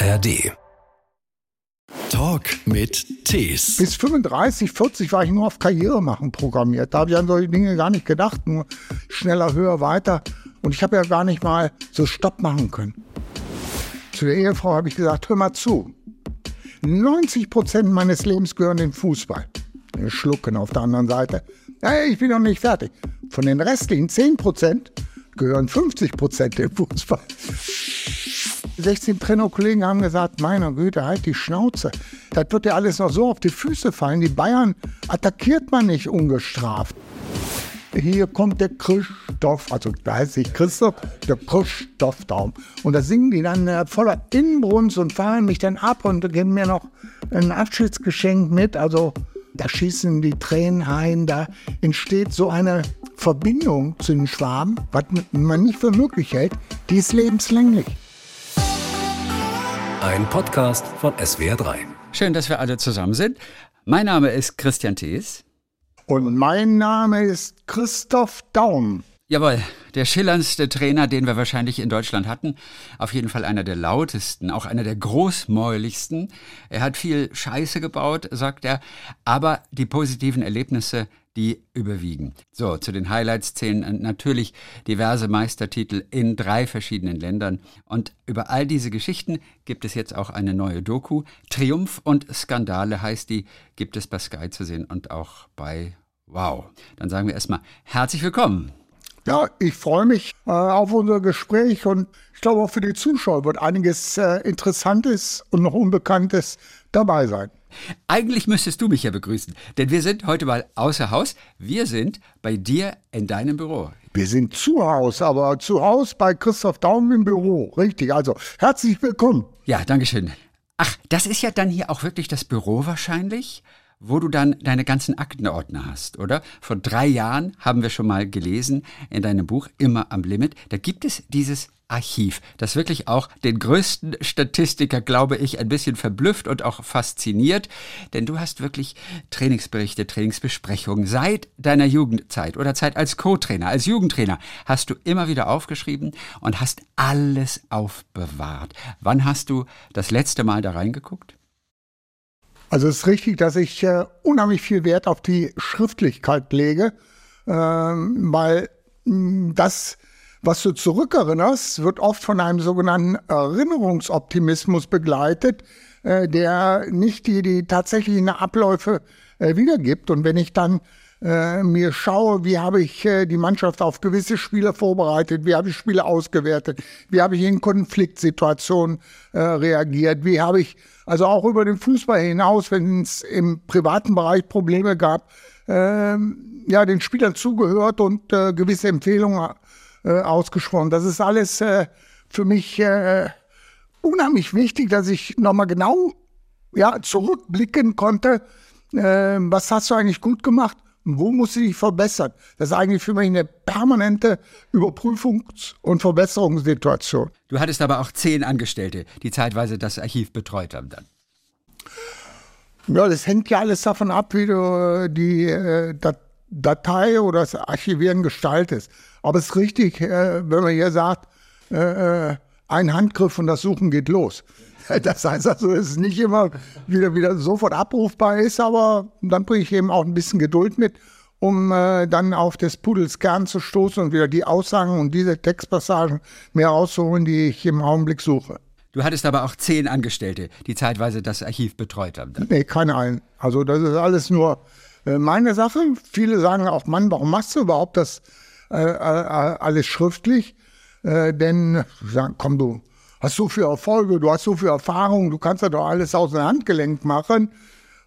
ARD. Talk mit Tees. Bis 35, 40 war ich nur auf Karriere machen programmiert. Da habe ich an solche Dinge gar nicht gedacht. Nur schneller, höher, weiter. Und ich habe ja gar nicht mal so Stopp machen können. Zu der Ehefrau habe ich gesagt, hör mal zu. 90 Prozent meines Lebens gehören dem Fußball. Schlucken auf der anderen Seite. Ja, ich bin noch nicht fertig. Von den restlichen 10 Prozent gehören 50 Prozent dem Fußball. 16 Trainerkollegen haben gesagt, meiner Güte, halt die Schnauze. Das wird ja alles noch so auf die Füße fallen. Die Bayern attackiert man nicht ungestraft. Hier kommt der Christoph, also da heißt sich Christoph, der Christoph Daum. Und da singen die dann äh, voller Inbrunst und fahren mich dann ab und geben mir noch ein Abschiedsgeschenk mit. Also da schießen die Tränen ein, da entsteht so eine Verbindung zu den Schwaben, was man nicht für möglich hält, die ist lebenslänglich. Ein Podcast von SWR3. Schön, dass wir alle zusammen sind. Mein Name ist Christian Thees. Und mein Name ist Christoph Daum. Jawohl, der schillerndste Trainer, den wir wahrscheinlich in Deutschland hatten. Auf jeden Fall einer der lautesten, auch einer der großmäuligsten. Er hat viel Scheiße gebaut, sagt er, aber die positiven Erlebnisse, die überwiegen. So, zu den Highlights zählen natürlich diverse Meistertitel in drei verschiedenen Ländern. Und über all diese Geschichten gibt es jetzt auch eine neue Doku. Triumph und Skandale heißt die, gibt es bei Sky zu sehen und auch bei Wow. Dann sagen wir erstmal herzlich willkommen. Ja, ich freue mich äh, auf unser Gespräch und ich glaube auch für die Zuschauer wird einiges äh, Interessantes und noch Unbekanntes dabei sein. Eigentlich müsstest du mich ja begrüßen, denn wir sind heute mal außer Haus. Wir sind bei dir in deinem Büro. Wir sind zu Hause, aber zu Hause bei Christoph Daum im Büro. Richtig, also herzlich willkommen. Ja, danke schön. Ach, das ist ja dann hier auch wirklich das Büro wahrscheinlich? Wo du dann deine ganzen Aktenordner hast, oder? Vor drei Jahren haben wir schon mal gelesen in deinem Buch Immer am Limit. Da gibt es dieses Archiv, das wirklich auch den größten Statistiker, glaube ich, ein bisschen verblüfft und auch fasziniert. Denn du hast wirklich Trainingsberichte, Trainingsbesprechungen seit deiner Jugendzeit oder Zeit als Co-Trainer, als Jugendtrainer hast du immer wieder aufgeschrieben und hast alles aufbewahrt. Wann hast du das letzte Mal da reingeguckt? Also es ist richtig, dass ich äh, unheimlich viel Wert auf die Schriftlichkeit lege, äh, weil mh, das, was du zurückerinnerst, wird oft von einem sogenannten Erinnerungsoptimismus begleitet, äh, der nicht die, die tatsächlichen Abläufe äh, wiedergibt. Und wenn ich dann äh, mir schaue, wie habe ich äh, die Mannschaft auf gewisse Spiele vorbereitet, wie habe ich Spiele ausgewertet, wie habe ich in Konfliktsituationen äh, reagiert, wie habe ich also auch über den Fußball hinaus, wenn es im privaten Bereich Probleme gab, ähm, ja, den Spielern zugehört und äh, gewisse Empfehlungen äh, ausgesprochen. Das ist alles äh, für mich unheimlich wichtig, dass ich nochmal genau ja, zurückblicken konnte. Äh, was hast du eigentlich gut gemacht? Wo musst du dich verbessern? Das ist eigentlich für mich eine permanente Überprüfungs- und Verbesserungssituation. Du hattest aber auch zehn Angestellte, die zeitweise das Archiv betreut haben dann. Ja, das hängt ja alles davon ab, wie du die äh, Datei oder das Archivieren gestaltest. Aber es ist richtig, äh, wenn man hier sagt, äh, ein Handgriff und das Suchen geht los. Das heißt also, es nicht immer wieder, wieder sofort abrufbar ist, aber dann bringe ich eben auch ein bisschen Geduld mit, um äh, dann auf des Pudels Kern zu stoßen und wieder die Aussagen und diese Textpassagen mehr rauszuholen, die ich im Augenblick suche. Du hattest aber auch zehn Angestellte, die zeitweise das Archiv betreut haben. Dann. Nee, keine einen. Also das ist alles nur äh, meine Sache. Viele sagen auch, Mann, warum machst du überhaupt das äh, äh alles schriftlich? Äh, denn sagen, komm du, hast so viel Erfolge, du hast so viel Erfahrung, du kannst ja doch alles aus dem Handgelenk machen.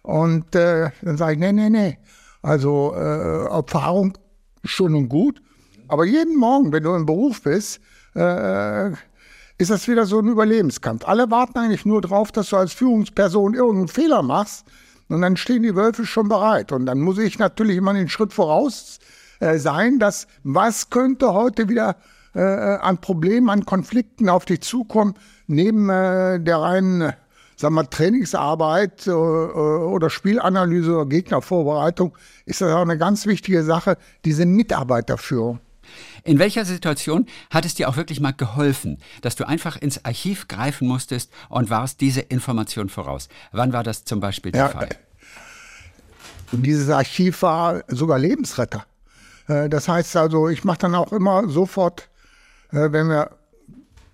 Und äh, dann sage ich, nee, nee, nee. Also äh, Erfahrung schon und gut. Aber jeden Morgen, wenn du im Beruf bist, äh, ist das wieder so ein Überlebenskampf. Alle warten eigentlich nur drauf, dass du als Führungsperson irgendeinen Fehler machst. Und dann stehen die Wölfe schon bereit. Und dann muss ich natürlich immer den Schritt voraus äh, sein, dass was könnte heute wieder äh, an Problemen, an Konflikten auf dich zukommen, neben äh, der reinen sagen wir, Trainingsarbeit äh, äh, oder Spielanalyse oder Gegnervorbereitung, ist das auch eine ganz wichtige Sache, diese Mitarbeiterführung. In welcher Situation hat es dir auch wirklich mal geholfen, dass du einfach ins Archiv greifen musstest und warst diese Information voraus? Wann war das zum Beispiel der ja, Fall? Und dieses Archiv war sogar Lebensretter. Äh, das heißt also, ich mache dann auch immer sofort, äh, wenn wir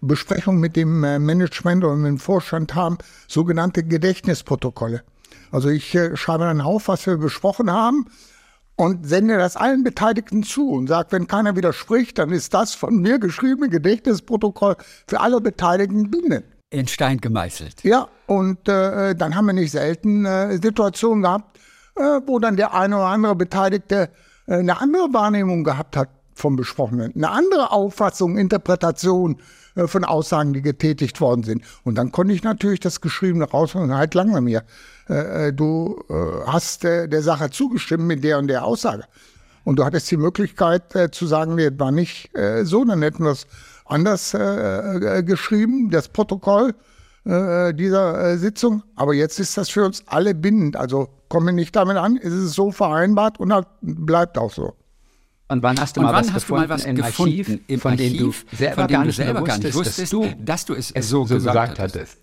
Besprechungen mit dem äh, Management oder mit dem Vorstand haben, sogenannte Gedächtnisprotokolle. Also ich schreibe dann auf, was wir besprochen haben und sende das allen Beteiligten zu und sage, wenn keiner widerspricht, dann ist das von mir geschriebene Gedächtnisprotokoll für alle Beteiligten bindend. In Stein gemeißelt. Ja, und äh, dann haben wir nicht selten äh, Situationen gehabt, äh, wo dann der eine oder andere Beteiligte äh, eine andere Wahrnehmung gehabt hat vom Besprochenen, eine andere Auffassung, Interpretation äh, von Aussagen, die getätigt worden sind. Und dann konnte ich natürlich das Geschriebene rausholen, halt lange mir. Äh, du hast der Sache zugestimmt mit der und der Aussage. Und du hattest die Möglichkeit zu sagen, nee, war nicht so, dann hätten wir es anders geschrieben, das Protokoll dieser Sitzung. Aber jetzt ist das für uns alle bindend. Also komme nicht damit an, ist es so vereinbart und bleibt auch so. Und wann hast du, mal was, gefunden, du mal was gefunden Archiv, im von Archiv, dem du selber, gar, nicht selber gar nicht wusstest, dass du, dass du es, es so, so, gesagt, gesagt hattest?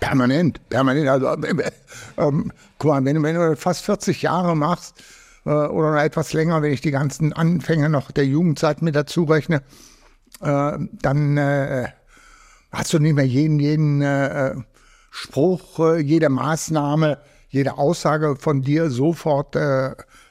Permanent, permanent. Also, äh, ähm, guck mal, wenn, wenn, du fast 40 Jahre machst äh, oder noch etwas länger, wenn ich die ganzen Anfänge noch der Jugendzeit mit dazu rechne, äh, dann äh, hast du nicht mehr jeden, jeden äh, Spruch, äh, jede Maßnahme jede Aussage von dir sofort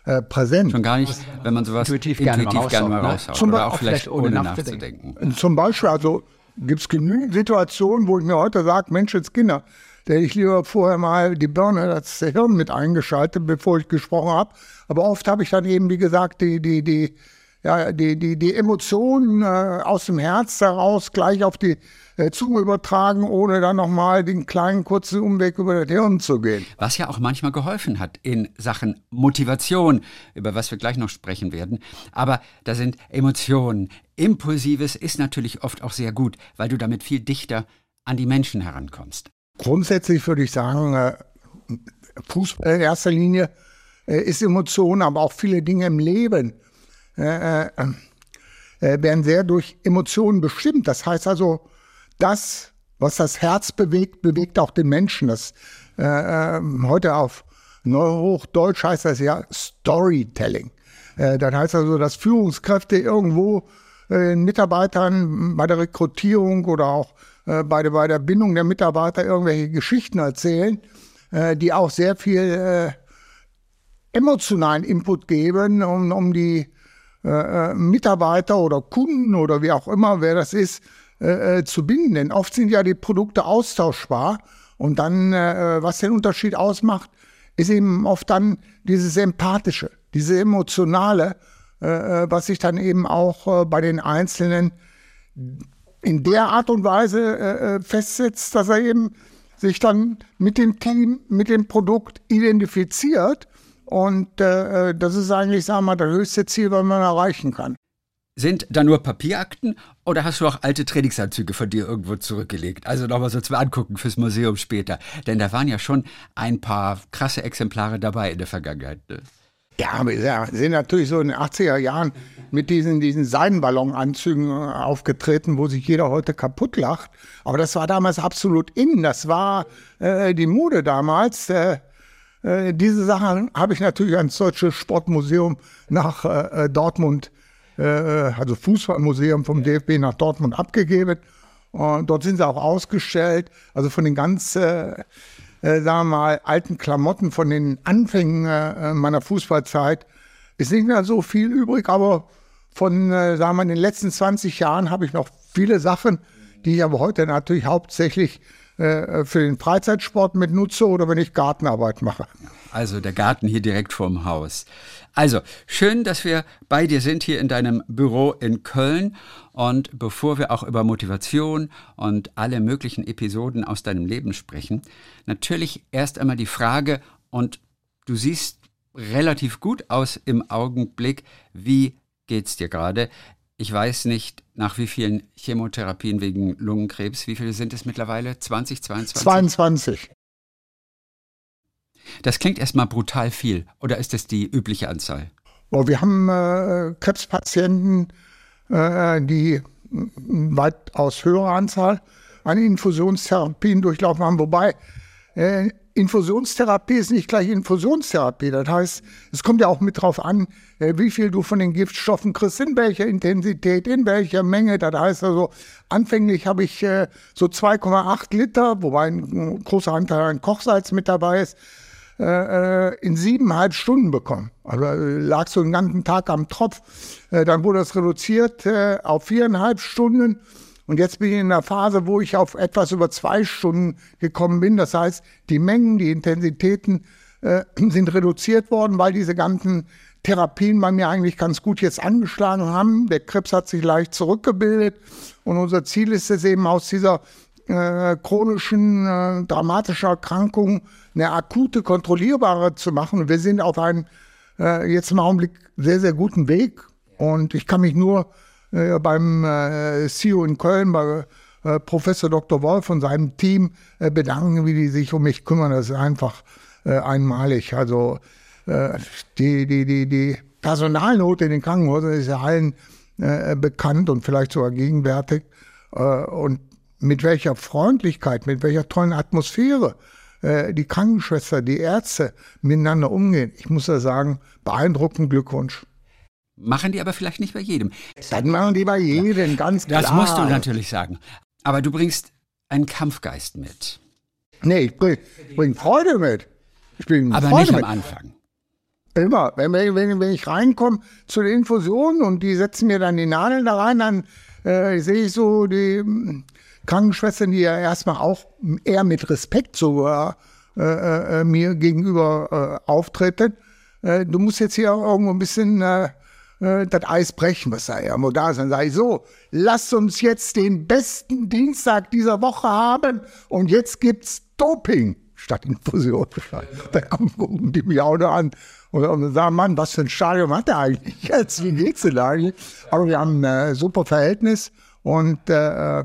äh, präsent. Schon gar nicht, wenn man sowas intuitiv, intuitiv gerne, gerne mal raushaut. Zum oder auch vielleicht ohne nachzudenken. Zum Beispiel, also gibt es genügend Situationen, wo ich mir heute sage, Mensch, jetzt Kinder, da hätte ich lieber vorher mal die Birne, das Hirn mit eingeschaltet, bevor ich gesprochen habe. Aber oft habe ich dann eben, wie gesagt, die, die, die, ja, die, die, die Emotionen äh, aus dem Herz heraus gleich auf die äh, Zunge übertragen, ohne dann nochmal den kleinen kurzen Umweg über das Hirn zu gehen. Was ja auch manchmal geholfen hat in Sachen Motivation, über was wir gleich noch sprechen werden. Aber da sind Emotionen. Impulsives ist natürlich oft auch sehr gut, weil du damit viel dichter an die Menschen herankommst. Grundsätzlich würde ich sagen, äh, Fußball in erster Linie äh, ist Emotion, aber auch viele Dinge im Leben äh, werden sehr durch Emotionen bestimmt. Das heißt also, das, was das Herz bewegt, bewegt auch den Menschen. Das äh, ähm, heute auf Neuhochdeutsch heißt das ja Storytelling. Äh, das heißt also, dass Führungskräfte irgendwo äh, Mitarbeitern bei der Rekrutierung oder auch äh, bei, der, bei der Bindung der Mitarbeiter irgendwelche Geschichten erzählen, äh, die auch sehr viel äh, emotionalen Input geben, um, um die äh, Mitarbeiter oder Kunden oder wie auch immer, wer das ist, äh, äh, zu binden. Denn oft sind ja die Produkte austauschbar und dann, äh, was den Unterschied ausmacht, ist eben oft dann dieses Empathische, diese Emotionale, äh, äh was sich dann eben auch äh, bei den Einzelnen in der Art und Weise festsetzt, dass er eben sich dann mit dem Team, mit dem Produkt identifiziert. Und das ist eigentlich, sagen wir mal, das höchste Ziel, was man erreichen kann. Sind da nur Papierakten oder hast du auch alte Trainingsanzüge von dir irgendwo zurückgelegt? Also nochmal so zum Angucken fürs Museum später. Denn da waren ja schon ein paar krasse Exemplare dabei in der Vergangenheit. Ne? Ja, aber wir sind natürlich so in den 80er Jahren mit diesen, diesen Seidenballonanzügen äh, aufgetreten, wo sich jeder heute kaputt lacht. Aber das war damals absolut in. Das war äh, die Mode damals. Äh, äh, diese Sachen habe ich natürlich ans Deutsche Sportmuseum nach äh, Dortmund äh, also Fußballmuseum vom DFB nach Dortmund abgegeben. Und dort sind sie auch ausgestellt. Also von den ganz, äh, äh, sagen wir mal, alten Klamotten von den Anfängen äh, meiner Fußballzeit ist nicht mehr so viel übrig. Aber von, äh, sagen wir mal, in den letzten 20 Jahren habe ich noch viele Sachen, die ich aber heute natürlich hauptsächlich äh, für den Freizeitsport mit nutze oder wenn ich Gartenarbeit mache. Also der Garten hier direkt vorm Haus. Also schön, dass wir bei dir sind hier in deinem Büro in Köln. Und bevor wir auch über Motivation und alle möglichen Episoden aus deinem Leben sprechen, natürlich erst einmal die Frage, und du siehst relativ gut aus im Augenblick, wie geht's dir gerade? Ich weiß nicht, nach wie vielen Chemotherapien wegen Lungenkrebs, wie viele sind es mittlerweile? 20, 22? 22. Das klingt erstmal brutal viel. Oder ist das die übliche Anzahl? Oh, wir haben äh, Krebspatienten, äh, die weitaus höhere Anzahl an Infusionstherapien durchlaufen haben. Wobei äh, Infusionstherapie ist nicht gleich Infusionstherapie. Das heißt, es kommt ja auch mit drauf an, äh, wie viel du von den Giftstoffen kriegst, in welcher Intensität, in welcher Menge. Das heißt also, anfänglich habe ich äh, so 2,8 Liter, wobei ein großer Anteil an Kochsalz mit dabei ist, äh, äh, in siebeneinhalb Stunden bekommen. Also äh, lag so einen ganzen Tag am Tropf. Äh, dann wurde das reduziert äh, auf viereinhalb Stunden. Und jetzt bin ich in einer Phase, wo ich auf etwas über zwei Stunden gekommen bin. Das heißt, die Mengen, die Intensitäten äh, sind reduziert worden, weil diese ganzen Therapien bei mir eigentlich ganz gut jetzt angeschlagen haben. Der Krebs hat sich leicht zurückgebildet. Und unser Ziel ist es eben aus dieser äh, chronischen, äh, dramatischen Erkrankung eine akute, kontrollierbare zu machen. Wir sind auf einem äh, jetzt im Augenblick sehr, sehr guten Weg. Und ich kann mich nur äh, beim äh, CEO in Köln, bei äh, Professor Dr. Wolf und seinem Team äh, bedanken, wie die sich um mich kümmern. Das ist einfach äh, einmalig. Also äh, die, die, die, die Personalnot in den Krankenhäusern ist ja allen bekannt und vielleicht sogar gegenwärtig. und mit welcher Freundlichkeit, mit welcher tollen Atmosphäre äh, die Krankenschwester, die Ärzte miteinander umgehen. Ich muss ja sagen, beeindruckend Glückwunsch. Machen die aber vielleicht nicht bei jedem. Dann machen die bei jedem, ganz klar. Das musst du natürlich sagen. Aber du bringst einen Kampfgeist mit. Nee, ich bring, bring Freude mit. Ich bring aber Freude nicht mit. am Anfang. Immer. Wenn, wenn, wenn ich reinkomme zu den Infusionen und die setzen mir dann die Nadeln da rein, dann äh, sehe ich so die Krankenschwestern, die ja erstmal auch eher mit Respekt sogar äh, äh, mir gegenüber äh, auftreten. Äh, du musst jetzt hier auch irgendwo ein bisschen äh, äh, das Eis brechen, was da ja da ist. Dann sage ich so, lass uns jetzt den besten Dienstag dieser Woche haben und jetzt gibt's Doping statt Infusion. Da gucken die mich auch noch an und sagen, Mann, was für ein Stadium hat er eigentlich jetzt? Wie geht's denn eigentlich? Aber wir haben ein super Verhältnis und äh,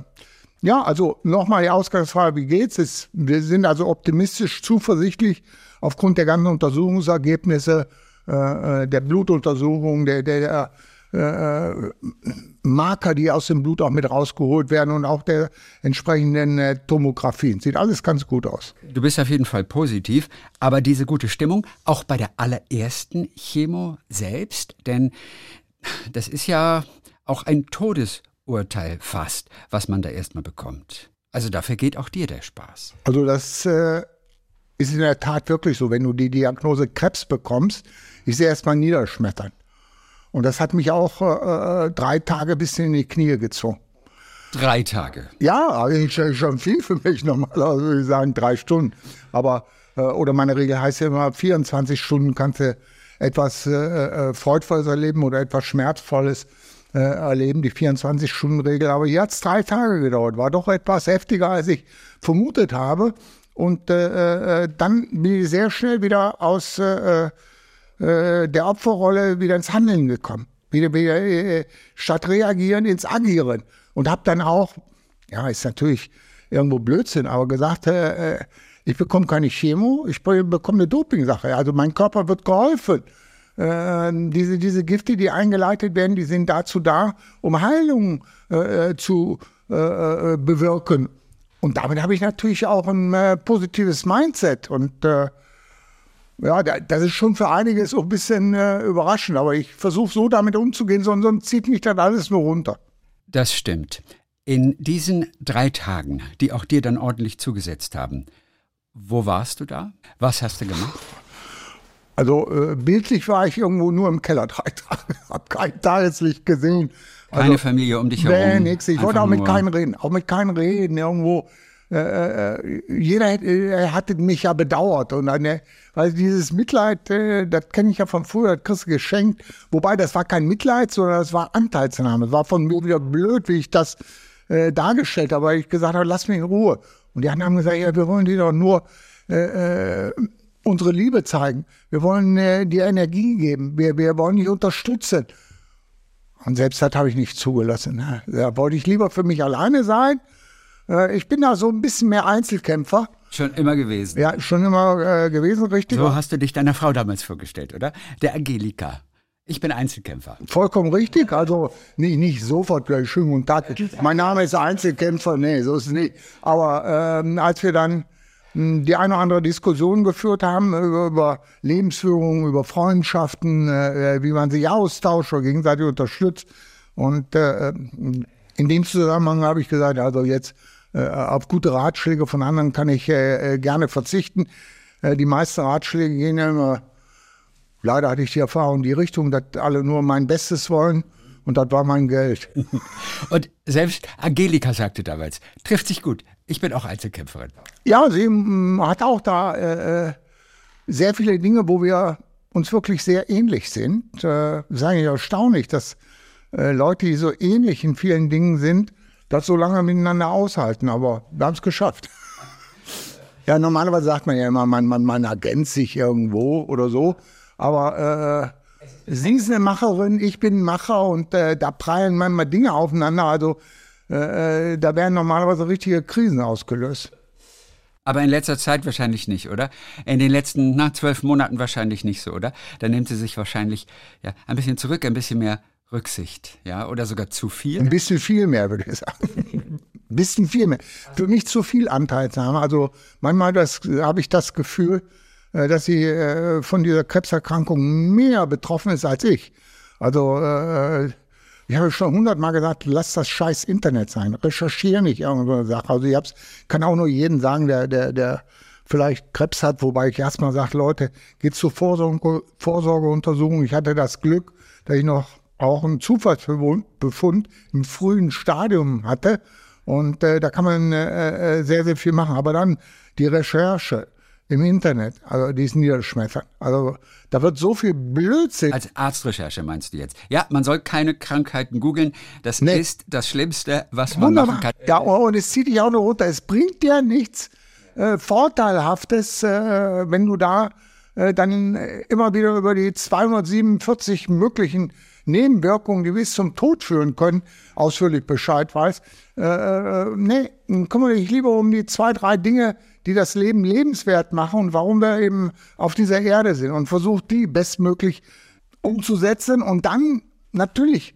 ja, also nochmal die Ausgangsfrage, wie geht's? Es, wir sind also optimistisch, zuversichtlich aufgrund der ganzen Untersuchungsergebnisse, äh, äh der Blutuntersuchung, der, der, der äh, Marker, die aus dem Blut auch mit rausgeholt werden und auch der entsprechenden äh, Tomographien. Sieht alles ganz gut aus. Du bist auf jeden Fall positiv, aber diese gute Stimmung auch bei der allerersten Chemo selbst, denn das ist ja auch ein Todes Urteil fast, was man da erstmal bekommt. Also dafür geht auch dir der Spaß. Also das äh, ist in der Tat wirklich so. Wenn du die Diagnose Krebs bekommst, ist sie erstmal niederschmettern. Und das hat mich auch äh, äh drei Tage bis in die Knie gezogen. Drei Tage? Ja, also schon viel für mich. Normalerweise würde ich sagen drei Stunden. Aber, äh, oder meine Regel heißt ja immer, 24 Stunden kannst du etwas äh, äh, Freudvolles erleben oder etwas Schmerzvolles äh, erleben, die 24-Stunden-Regel. Aber hier hat es drei Tage gedauert, war doch etwas heftiger, als ich vermutet habe. Und äh, äh, dann bin ich sehr schnell wieder aus äh, äh, der Opferrolle wieder ins Handeln gekommen. Wieder, wieder äh, statt reagieren ins Agieren. Und habe dann auch, ja, ist natürlich irgendwo Blödsinn, aber gesagt, äh, ich bekomme keine Chemo, ich bekomme eine Dopingsache. Also mein Körper wird geholfen. Äh, diese, diese Gifte, die eingeleitet werden, die sind dazu da, um Heilung äh, zu äh, äh bewirken. Und damit habe ich natürlich auch ein äh, positives Mindset. Und äh, ja, das ist schon für einige so ein bisschen überraschend. Aber ich versuche so damit umzugehen, sonst, sonst zieht mich das alles nur runter. Das stimmt. In diesen drei Tagen, die auch dir dann ordentlich zugesetzt haben, wo warst du da? Was hast du gemacht? Also äh, bildlich war ich irgendwo nur im Keller drei Tage, habe kein Tageslicht gesehen. Also, Keine Familie um dich herum? Nee, nix. Ich wollte auch mit keinem reden, auch mit keinem reden. Irgendwo, äh, äh, jeder äh, hatte mich ja bedauert. Und dann, weil dieses Mitleid, äh, das kenne ich ja von früher, das kriegst du geschenkt. Wobei, das war kein Mitleid, sondern das war Anteilsnahme. Es war von mir wieder blöd, wie ich das äh, dargestellt habe, weil ich gesagt habe, lass mich in Ruhe. Und die anderen haben gesagt, ja, wir wollen dir doch nur äh, äh unsere Liebe zeigen. Wir wollen äh, dir Energie geben. Wir, wir wollen dich unterstützen. Und selbst das habe ich nicht zugelassen. Ne? Da wollte ich lieber für mich alleine sein. Äh, ich bin da so ein bisschen mehr Einzelkämpfer. Schon immer gewesen. Ja, schon immer äh, gewesen, richtig. So hast du dich deiner Frau damals vorgestellt, oder? Der Angelika. Ich bin Einzelkämpfer. Vollkommen richtig. Also nicht, nicht sofort gleich schönen guten Tag. Mein Name ist Einzelkämpfer. Nee, so ist es nicht. Aber ähm, als wir dann die eine oder andere Diskussion geführt haben über, über Lebensführung, über Freundschaften, äh, wie man sich austauscht oder gegenseitig unterstützt. Und äh, in dem Zusammenhang habe ich gesagt, also jetzt äh, auf gute Ratschläge von anderen kann ich äh, äh gerne verzichten. Äh, die meisten Ratschläge gehen ja immer, leider hatte ich die Erfahrung die Richtung, dass alle nur mein Bestes wollen. Und das war mein Geld. Und selbst Angelika sagte damals, trifft sich gut. Ich bin auch Einzelkämpferin. Ja, sie mm, hat auch da äh, äh, sehr viele Dinge, wo wir uns wirklich sehr ähnlich sind. Äh, ist eigentlich erstaunlich, dass äh, Leute, die so ähnlich in vielen Dingen sind, das so lange miteinander aushalten. Aber wir haben es geschafft. Ja, normalerweise sagt man ja immer, man, man, man ergänzt sich irgendwo oder so. Aber äh, sie ist eine Macherin, ich bin ein Macher und äh, da prallen manchmal Dinge aufeinander. Also äh, äh, da werden normalerweise richtige Krisen ausgelöst. Aber in letzter Zeit wahrscheinlich nicht, oder? In den letzten na, zwölf Monaten wahrscheinlich nicht so, oder? Da nimmt sie sich wahrscheinlich ja, ein bisschen zurück, ein bisschen mehr Rücksicht, ja, oder sogar zu viel? Ein bisschen viel mehr, würde ich sagen. ein bisschen viel mehr. Für mich zu viel Anteilsnahme. Also manchmal habe ich das Gefühl, äh, dass sie äh, von dieser Krebserkrankung mehr betroffen ist als ich. Also äh, ich habe schon hundertmal gesagt, lass das scheiß Internet sein. Recherchiere nicht irgendeine Sache. Also ich hab's, kann auch nur jeden sagen, der, der, der vielleicht Krebs hat, wobei ich erstmal sage, Leute, geht zur Vorsorge, Vorsorgeuntersuchung. Ich hatte das Glück, dass ich noch auch einen Zufallsbefund im frühen Stadium hatte. Und äh, da kann man äh, äh, sehr, sehr viel machen. Aber dann die Recherche im Internet, also die ist niederschmettern. Also da wird so viel Blödsinn. Als Arztrecherche meinst du jetzt? Ja, man soll keine Krankheiten googeln. Das nee. ist das Schlimmste, was man Wunderbar. machen kann. Ja, und es zieht dich auch noch runter. Es bringt dir nichts äh, Vorteilhaftes, äh, wenn du da äh, dann immer wieder über die 247 möglichen Nebenwirkungen, die bis zum Tod führen können, ausführlich Bescheid weiß. Äh, äh, nee, kümmere dich lieber um die zwei, drei Dinge, die das Leben lebenswert machen und warum wir eben auf dieser Erde sind und versuch die bestmöglich umzusetzen und dann natürlich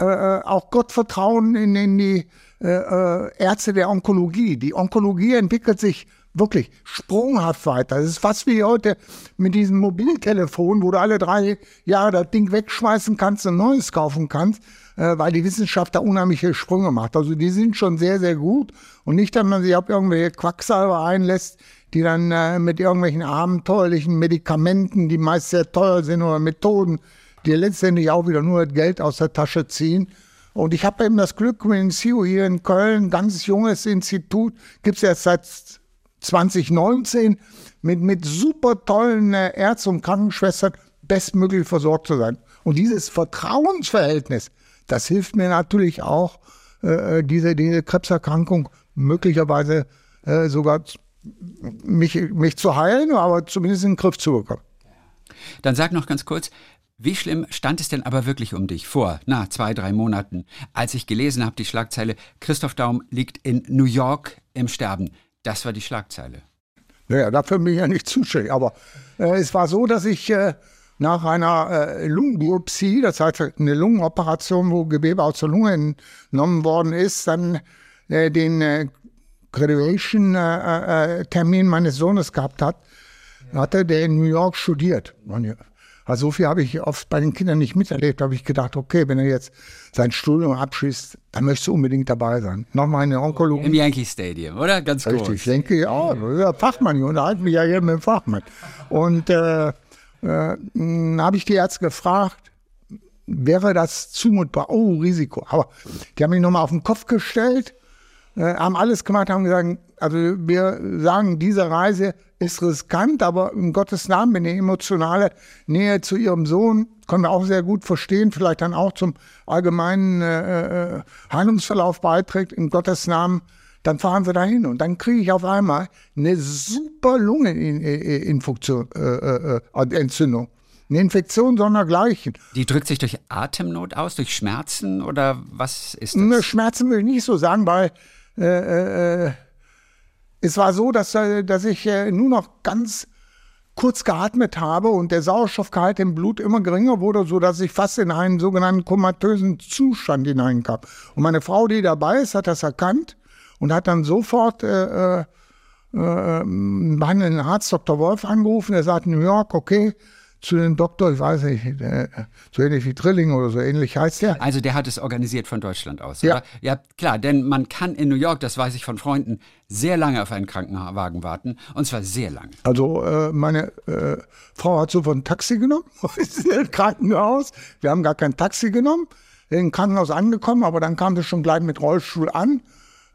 äh, äh auch Gottvertrauen in, in die äh, äh, Ärzte der Onkologie. Die Onkologie entwickelt sich wirklich sprunghaft weiter. Das ist fast wie heute mit diesem Mobiltelefon, wo du alle drei Jahre das Ding wegschmeißen kannst und neues kaufen kannst, äh, weil die Wissenschaft da unheimliche Sprünge macht. Also die sind schon sehr, sehr gut und nicht, dass man sich auf irgendwelche Quacksalber einlässt, die dann äh, mit irgendwelchen abenteuerlichen Medikamenten, die meist sehr teuer sind oder Methoden, die letztendlich auch wieder nur Geld aus der Tasche ziehen. Und ich habe eben das Glück, mit CIO hier in Köln, ganz junges Institut, gibt es erst seit 2019 mit, mit super tollen äh, Ärzten und Krankenschwestern bestmöglich versorgt zu sein. Und dieses Vertrauensverhältnis, das hilft mir natürlich auch, äh, diese, diese Krebserkrankung möglicherweise äh, sogar mich, mich zu heilen, aber zumindest in den Griff zu bekommen. Dann sag noch ganz kurz, wie schlimm stand es denn aber wirklich um dich vor, na, zwei, drei Monaten, als ich gelesen habe, die Schlagzeile, Christoph Daum liegt in New York im Sterben. Das war die Schlagzeile. Naja, dafür bin ich ja nicht zuständig. Aber äh, es war so, dass ich äh, nach einer äh, Lungenbiopsie, das heißt eine Lungenoperation, wo Gewebe aus der Lunge entnommen worden ist, dann äh, den äh, Graduation-Termin äh, meines Sohnes gehabt hat, hatte der in New York studiert. Also so viel habe ich oft bei den Kindern nicht miterlebt. Da habe ich gedacht, okay, wenn er jetzt sein Studium abschließt, dann möchtest du unbedingt dabei sein. Nochmal in der Onkologie. Im Yankee Stadium, oder? Ganz Richtig, groß. ich denke, ja, ja Fachmann, ich unterhalte mich ja hier mit dem Fachmann. Und äh, äh, habe ich die Ärzte gefragt, wäre das zumutbar? Oh, Risiko. Aber die haben mich nochmal auf den Kopf gestellt, äh, haben alles gemacht, haben gesagt, also wir sagen, diese Reise ist riskant, aber in Gottes Namen, wenn die emotionale Nähe zu ihrem Sohn, können wir auch sehr gut verstehen, vielleicht dann auch zum allgemeinen äh, äh Heilungsverlauf beiträgt, in Gottes Namen, dann fahren sie dahin und dann kriege ich auf einmal eine super Lungeninfektion, äh, äh, äh, Entzündung. Eine Infektion sondergleichen. Die drückt sich durch Atemnot aus, durch Schmerzen oder was ist das? Ne, Schmerzen will ich nicht so sagen, weil äh, äh, es war so, dass, äh, dass ich äh, nur noch ganz kurz geatmet habe und der Sauerstoffgehalt im Blut immer geringer wurde, so dass ich fast in einen sogenannten komatösen Zustand hineinkam. Und meine Frau, die dabei ist, hat das erkannt und hat dann sofort äh, äh, behandelnden Arzt Dr. Wolf angerufen. Er sagt New York, okay, zu dem Doktor, ich weiß nicht, äh, so ähnlich wie Trilling oder so ähnlich heißt der. Also der hat es organisiert von Deutschland aus, ja. oder? Ja, klar, denn man kann in New York, das weiß ich von Freunden, sehr lange auf einen Krankenwagen warten und zwar sehr lange. Also äh, meine äh, Frau hat sofort ein Taxi genommen, ist im Krankenhaus. Wir haben gar kein Taxi genommen, im Krankenhaus angekommen, aber dann kam sie schon gleich mit Rollstuhl an,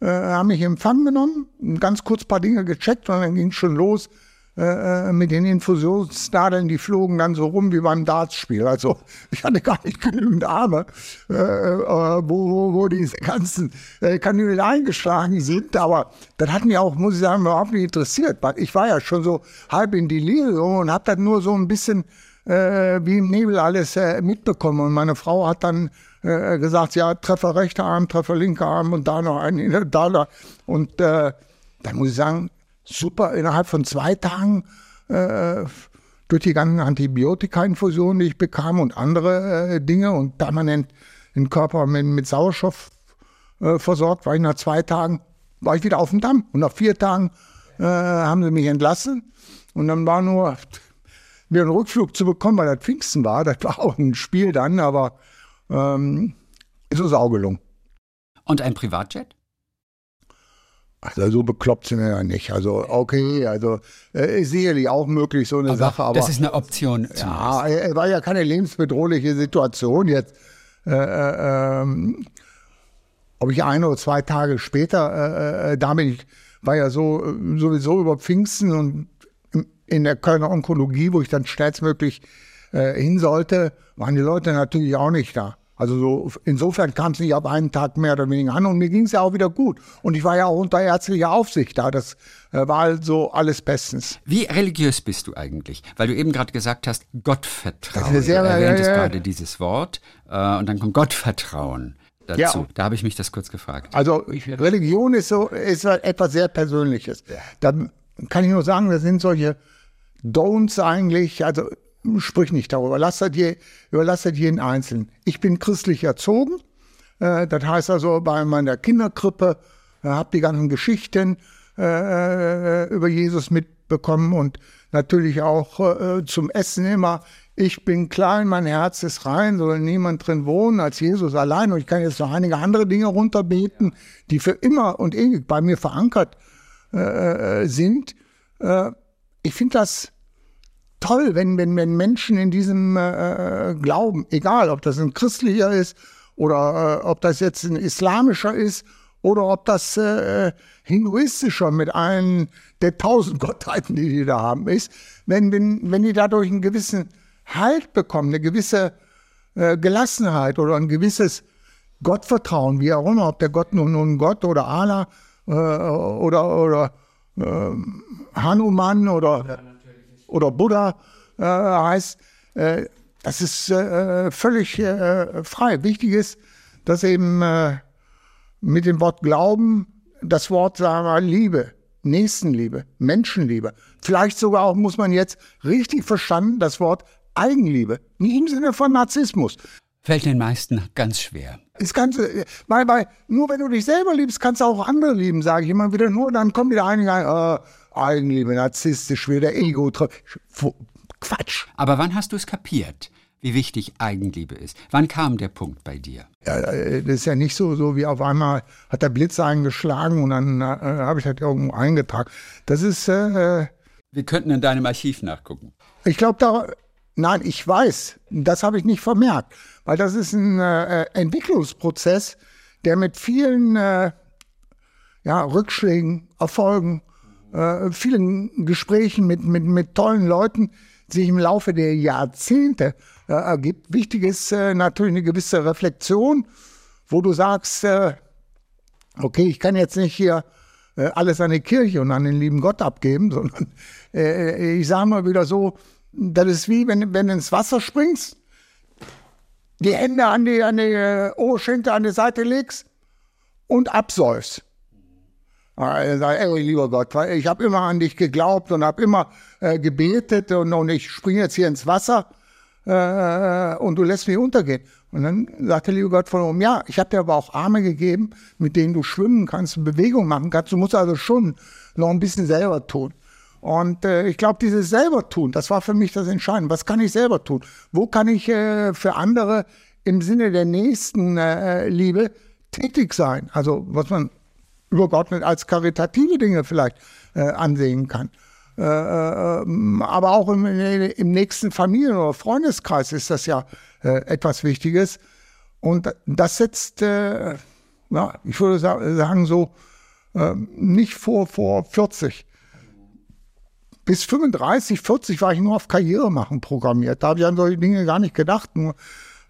äh, haben mich in Empfang genommen, ganz kurz paar Dinge gecheckt und dann ging schon los äh, mit den Infusionsnadeln, die flogen dann so rum wie beim Dartspiel. Also ich hatte gar nicht genügend Arme, äh, äh, wo, wo, wo diese ganzen äh, Kanülen eingeschlagen sind. Aber das hat mich auch, muss ich sagen, überhaupt nicht interessiert. Ich war ja schon so halb in Delirium und habe dann nur so ein bisschen äh, wie im Nebel alles äh, mitbekommen. Und meine Frau hat dann äh, gesagt, ja, Treffer rechter Arm, Treffer linker Arm und da noch einen, da noch. Und äh, dann muss ich sagen, super innerhalb von zwei Tagen äh, durch die ganzen Antibiotika-Infusionen, die ich bekam und andere äh, Dinge und permanent den Körper mit, mit Sauerstoff äh, versorgt, war ich nach zwei Tagen, war ich wieder auf dem Damm. Und nach vier Tagen äh, haben sie mich entlassen. Und dann war nur wieder ein Rückflug zu bekommen, weil das Pfingsten war. Das war auch ein Spiel dann, aber ähm, ist uns auch gelungen. Und ein Privatjet? Also so bekloppt sind wir ja nicht. Also okay, also äh, ist sicherlich auch möglich so eine aber Sache, aber das ist eine Option. ja, es war ja keine lebensbedrohliche Situation jetzt. Äh, äh, ähm, ob ich ein oder zwei Tage später, äh, äh, da bin ich, war ja so äh, sowieso über Pfingsten und in der Kölner Onkologie, wo ich dann schnellstmöglich äh, hin sollte, waren die Leute natürlich auch nicht da. Also so, insofern kam es nicht ab einen Tag mehr oder weniger an und mir ging es ja auch wieder gut. Und ich war ja auch unter ärztlicher Aufsicht da. Das äh, war also alles bestens. Wie religiös bist du eigentlich? Weil du eben gerade gesagt hast, Gottvertrauen. Das ist sehr- du erwähntest ja, ja. gerade dieses Wort äh, und dann kommt Gottvertrauen dazu. Ja. Da habe ich mich das kurz gefragt. Also Religion ist so ist halt etwas sehr Persönliches. Da kann ich nur sagen, das sind solche Don'ts eigentlich. Also sprich nicht darüber. Lass das je, überlass das jeden Einzelnen. Ich bin christlich erzogen. Äh, das heißt also bei meiner Kinderkrippe äh, habe die ganzen Geschichten äh, über Jesus mitbekommen und natürlich auch äh, zum Essen immer. Ich bin klein, mein Herz ist rein, soll niemand drin wohnen als Jesus allein. Und ich kann jetzt noch einige andere Dinge runterbeten, die für immer und ewig bei mir verankert äh, sind. Äh, ich finde das toll, wenn, wenn, wenn Menschen in diesem äh, Glauben, egal ob das ein christlicher ist oder äh, ob das jetzt ein islamischer ist oder ob das äh, hinduistischer mit allen der tausend Gottheiten, die die da haben, ist, wenn, wenn, wenn die dadurch einen gewissen Halt bekommen, eine gewisse äh, Gelassenheit oder ein gewisses Gottvertrauen, wie auch immer, ob der Gott nun, nun Gott oder Allah äh, oder, oder äh, Hanuman oder oder Buddha äh, heißt, äh, das ist äh, völlig äh, frei. Wichtig ist, dass eben äh, mit dem Wort Glauben das Wort, sagen wir, Liebe, Nächstenliebe, Menschenliebe, vielleicht sogar auch, muss man jetzt richtig verstanden, das Wort Eigenliebe, nicht im Sinne von Narzissmus. Fällt den meisten ganz schwer. Das Ganze, weil, weil nur wenn du dich selber liebst, kannst du auch andere lieben, sage ich immer wieder. Nur dann kommen wieder einige, äh, Eigenliebe, narzisstisch, wieder Ego. Quatsch. Aber wann hast du es kapiert, wie wichtig Eigenliebe ist? Wann kam der Punkt bei dir? Ja, äh, das ist ja nicht so, so wie auf einmal hat der Blitz eingeschlagen und dann äh, habe ich das irgendwo eingetragen. Das ist, äh, Wir könnten in deinem Archiv nachgucken. ich glaube da, nein, ich weiß, das habe ich nicht vermerkt, weil das ist ein äh, Entwicklungsprozess, der mit vielen äh, ja, Rückschlägen, Erfolgen, äh, vielen Gesprächen mit, mit, mit tollen Leuten sich im Laufe der Jahrzehnte äh, ergibt. Wichtig ist äh, natürlich eine gewisse Reflexion, wo du sagst, äh, okay, ich kann jetzt nicht hier äh, alles an die Kirche und an den lieben Gott abgeben, sondern äh, ich sage mal wieder so, das ist wie, wenn, wenn du ins Wasser springst, die Hände an die, an die äh, Oberschenkel an die Seite legst und absäufst. Er sagt, ey, lieber Gott, ich habe immer an dich geglaubt und habe immer äh, gebetet und, und ich springe jetzt hier ins Wasser äh, und du lässt mich untergehen. Und dann sagt der liebe Gott von oben, ja, ich habe dir aber auch Arme gegeben, mit denen du schwimmen kannst Bewegung machen kannst. Du musst also schon noch ein bisschen selber tun. Und äh, ich glaube, dieses selber tun, das war für mich das Entscheidende. Was kann ich selber tun? Wo kann ich äh, für andere im Sinne der nächsten äh, Liebe tätig sein? Also was man übergeordnet als karitative Dinge vielleicht äh, ansehen kann. Äh, äh, aber auch im, im, nächsten Familien- oder Freundeskreis ist das ja äh, etwas Wichtiges. Und das setzt, äh, ja, ich würde sagen, so äh, nicht vor, vor 40. Bis 35, 40 war ich nur auf Karriere machen programmiert. Da habe ich an solche Dinge gar nicht gedacht. Nur,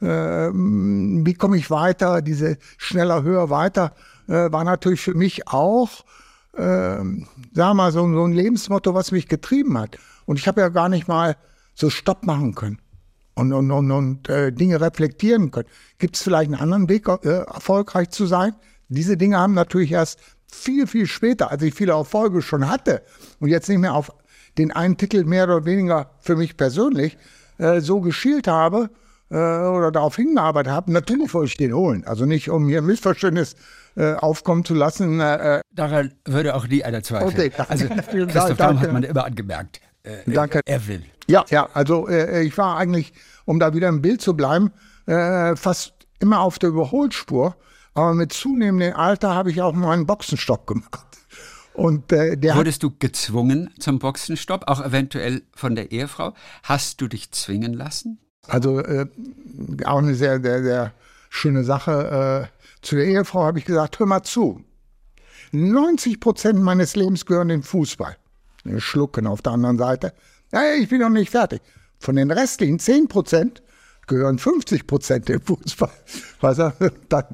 wie komme ich weiter, diese schneller, höher, weiter äh, war natürlich für mich auch, äh, sagen mal, so, so ein Lebensmotto, was mich getrieben hat. Und ich habe ja gar nicht mal so Stopp machen können und, und, und, und äh, Dinge reflektieren können. Gibt es vielleicht einen anderen Weg, äh, erfolgreich zu sein? Diese Dinge haben natürlich erst viel, viel später, als ich viele Erfolge schon hatte und jetzt nicht mehr auf den einen Titel mehr oder weniger für mich persönlich äh, so geschielt habe äh, oder darauf hingearbeitet habe. Natürlich wollte ich den holen. Also nicht, um hier Missverständnis äh, aufkommen zu lassen. Äh, äh, Daran würde auch nie einer zweifeln. Okay, also Christoph Daum hat man immer angemerkt. Äh, danke. Er will. Ja, ja, also äh, ich war eigentlich, um da wieder im Bild zu bleiben, äh, fast immer auf der Überholspur. Aber mit zunehmendem Alter habe ich auch mal einen Boxenstopp gemacht. Und, äh, der Wurdest du gezwungen zum Boxenstopp, auch eventuell von der Ehefrau? Hast du dich zwingen lassen? Also äh, auch eine sehr, sehr, sehr schöne Sache. Äh, zu der Ehefrau habe ich gesagt, hör mal zu. 90 Prozent meines Lebens gehören dem Fußball. Schlucken auf der anderen Seite. Ja, ich bin noch nicht fertig. Von den restlichen 10 Prozent gehören 50 Prozent dem Fußball. Weißt du, dann,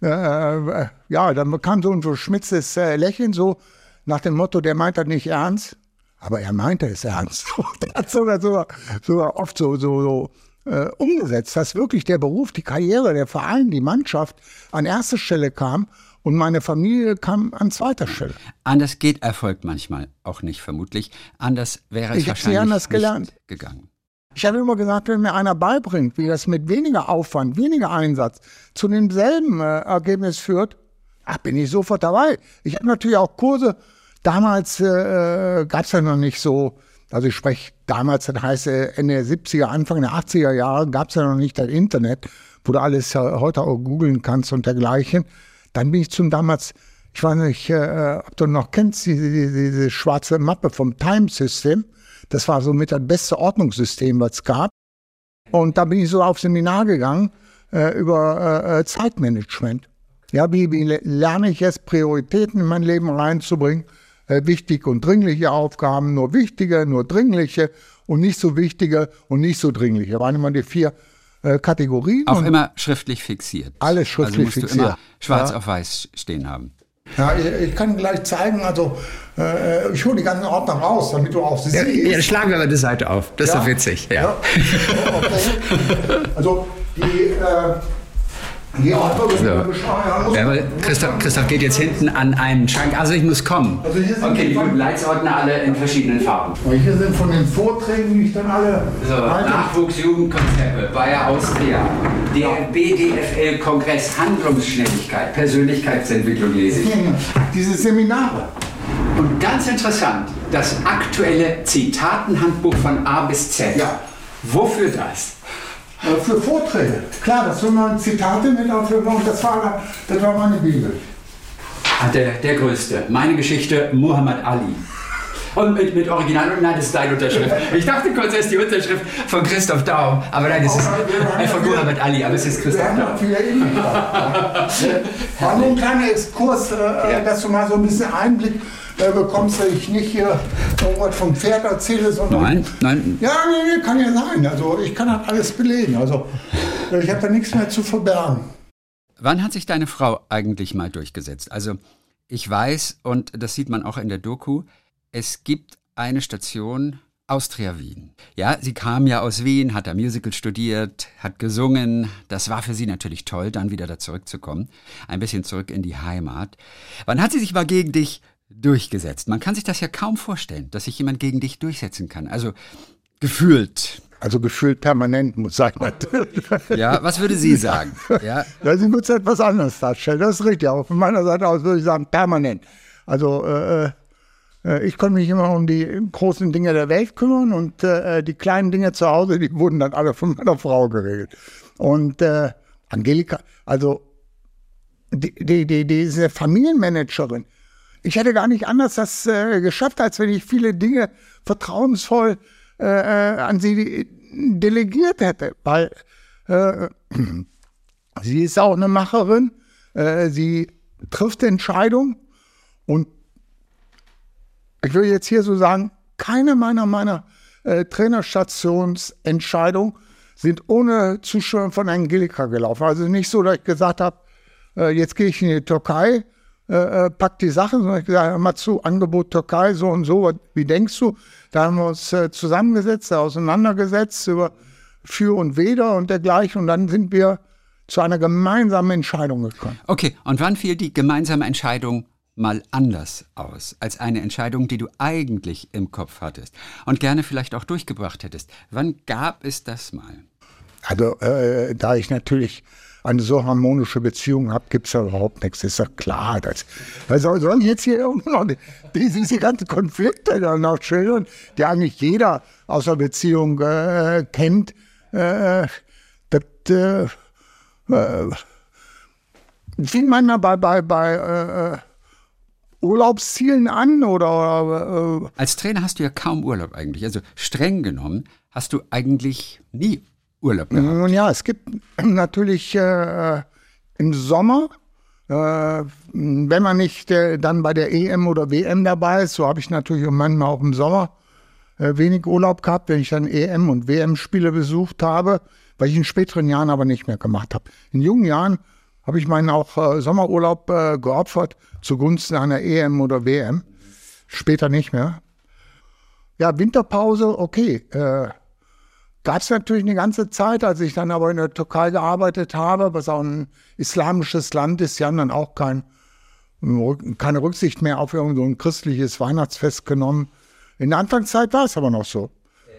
äh, ja, dann kam so ein verschmitztes äh, Lächeln, so nach dem Motto, der meint das nicht ernst. Aber er meinte es ernst. der hat sogar, sogar, sogar oft so, so, so äh, umgesetzt, dass wirklich der Beruf, die Karriere, der Verein, die Mannschaft an erster Stelle kam und meine Familie kam an zweiter Stelle. Anders geht Erfolg manchmal auch nicht, vermutlich. Anders wäre es ich wahrscheinlich anders gelernt. gegangen. Ich habe immer gesagt, wenn mir einer beibringt, wie das mit weniger Aufwand, weniger Einsatz zu demselben äh, Ergebnis führt, ach, bin ich sofort dabei. Ich habe natürlich auch Kurse, damals äh, gab es ja noch nicht so also ich spreche damals, das heißt Ende der 70er, Anfang der 80er Jahre, gab es ja noch nicht das Internet, wo du alles heute auch googeln kannst und dergleichen. Dann bin ich zum damals, ich weiß nicht, äh, ob du noch kennst, diese, diese, diese schwarze Mappe vom Time System. Das war so mit das beste Ordnungssystem, was es gab. Und da bin ich so auf Seminar gegangen äh, über äh, äh Zeitmanagement. Ja, wie, wie lerne ich jetzt Prioritäten in mein Leben reinzubringen? Äh, wichtige und dringliche Aufgaben, nur wichtige, nur dringliche und nicht so wichtige und nicht so dringliche. Das waren immer die vier äh, Kategorien. Auch immer schriftlich fixiert. Alles schriftlich also musst fixiert. Du immer schwarz ja. auf weiß stehen haben. Ja, ich, ich kann gleich zeigen, also äh, ich hole die ganzen Ordner raus, damit du auch sie ja, siehst. Ja, schlagen wir mal die Seite auf. Das ja? ist doch witzig. Ja. ja. Okay. Also die äh, ja, so. ja, Christoph, Christoph geht jetzt hinten an einen Schrank. Also ich muss kommen. Also okay, die guten Leitsordner alle in verschiedenen Farben. Hier sind von den Vorträgen, die ich dann alle. So, Nachwuchs, Jugendkonzepte, Bayer Austria, der BDFL-Kongress Handlungsschnelligkeit, Persönlichkeitsentwicklung lese ich. Diese Seminare. Und ganz interessant, das aktuelle Zitatenhandbuch von A bis Z. Ja. Wofür das? Äh, für Vorträge. Klar, das sind mal Zitate mit aufgenommen. Das war, das war meine Bibel. Ah, der, der größte. Meine Geschichte Muhammad Ali. Und mit, mit Original und nein, das ist deine Unterschrift. Ich dachte kurz, es ist die Unterschrift von Christoph Daum, aber nein, es ist äh, von Muhammad Ali, aber es ist Christoph Daum. War nur ein kleiner Exkurs, äh, dass du mal so ein bisschen Einblick äh, bekommst, dass ich nicht hier irgendwas vom Pferd erzähle, sondern. Nein, nein. Ja, nee, nee, kann ja sein. Also ich kann das alles belegen. Also ich habe da nichts mehr zu verbergen. Wann hat sich deine Frau eigentlich mal durchgesetzt? Also ich weiß, und das sieht man auch in der Doku, es gibt eine Station Austria Wien. Ja, sie kam ja aus Wien, hat da Musical studiert, hat gesungen. Das war für sie natürlich toll, dann wieder da zurückzukommen. Ein bisschen zurück in die Heimat. Wann hat sie sich mal gegen dich durchgesetzt. Man kann sich das ja kaum vorstellen, dass sich jemand gegen dich durchsetzen kann. Also gefühlt. Also gefühlt permanent, muss sein. Ja, was würde sie sagen? Ja. ja sie muss etwas anders darstellen, das ist richtig. Aber von meiner Seite aus würde ich sagen, permanent. Also äh, äh, ich konnte mich immer um die großen Dinge der Welt kümmern und äh, die kleinen Dinge zu Hause, die wurden dann alle von meiner Frau geregelt. Und äh, Angelika, also die, die, die, diese Familienmanagerin, ich hätte gar nicht anders das äh, geschafft, als wenn ich viele Dinge vertrauensvoll äh, äh an sie delegiert hätte, weil äh, sie ist auch eine Macherin, äh, sie trifft Entscheidungen und ich will jetzt hier so sagen, keine meiner meiner äh, Trainerstationsentscheidungen sind ohne Zuschauer von Angelika gelaufen. Also nicht so, dass ich gesagt habe, äh, jetzt gehe ich in die Türkei, äh, äh pack die Sachen, sondern ich gesagt, hör mal zu, Angebot Türkei, so und so, wie denkst du? Da haben wir uns äh, zusammengesetzt, auseinandergesetzt über Für und Weder und dergleichen und dann sind wir zu einer gemeinsamen Entscheidung gekommen. Okay, und wann fiel die gemeinsame Entscheidung mal anders aus als eine Entscheidung, die du eigentlich im Kopf hattest und gerne vielleicht auch durchgebracht hättest. Wann gab es das mal? Also, äh, da ich natürlich eine so harmonische Beziehung habe, gibt es ja überhaupt nichts. Ist ja klar. Das, also sollen jetzt hier irgendwo noch diese, diese ganzen Konflikte dann noch schildern, die eigentlich jeder aus der Beziehung äh, kennt. Äh, das äh, äh, fing manchmal bei, bei, bei äh, Urlaubszielen an oder? Äh, Als Trainer hast du ja kaum Urlaub eigentlich. Also streng genommen hast du eigentlich nie Urlaub gehabt. Nun ja, es gibt natürlich äh, im Sommer, äh, wenn man nicht äh, dann bei der EM oder WM dabei ist, so habe ich natürlich manchmal auch im Sommer äh, wenig Urlaub gehabt, wenn ich dann EM und WM-Spiele besucht habe, weil ich in späteren Jahren aber nicht mehr gemacht habe. In jungen Jahren habe ich meinen auch äh, Sommerurlaub äh, geopfert zugunsten einer EM oder WM. Später nicht mehr. Ja, Winterpause, okay. Gab es natürlich eine ganze Zeit, als ich dann aber in der Türkei gearbeitet habe, was auch ein islamisches Land ist. Sie haben dann auch kein, keine Rücksicht mehr auf irgendein so christliches Weihnachtsfest genommen. In der Anfangszeit war es aber noch so.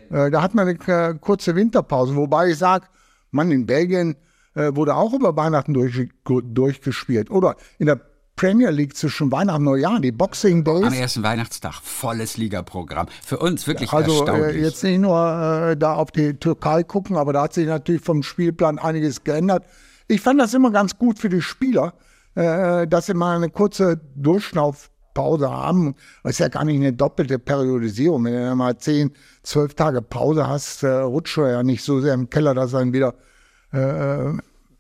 Äh, da hat man eine äh, kurze Winterpause, wobei ich sage, man in Belgien äh, wurde auch über Weihnachten durch, durchgespielt. Oder in der Premier League zwischen Weihnachten und Neujahr, die Boxing Days. Am ersten Weihnachtstag, volles Ligaprogramm. Für uns wirklich also, äh, erstaunlich. Also jetzt nicht nur äh, da auf die Türkei gucken, aber da hat sich natürlich vom Spielplan einiges geändert. Ich fand das immer ganz gut für die Spieler, äh, dass sie mal eine kurze Durchschnaufpause haben. Das ist ja gar nicht eine doppelte Periodisierung. Wenn du mal zehn, zwölf Tage Pause hast, äh, rutscht du ja nicht so sehr im Keller, dass er dann wieder äh,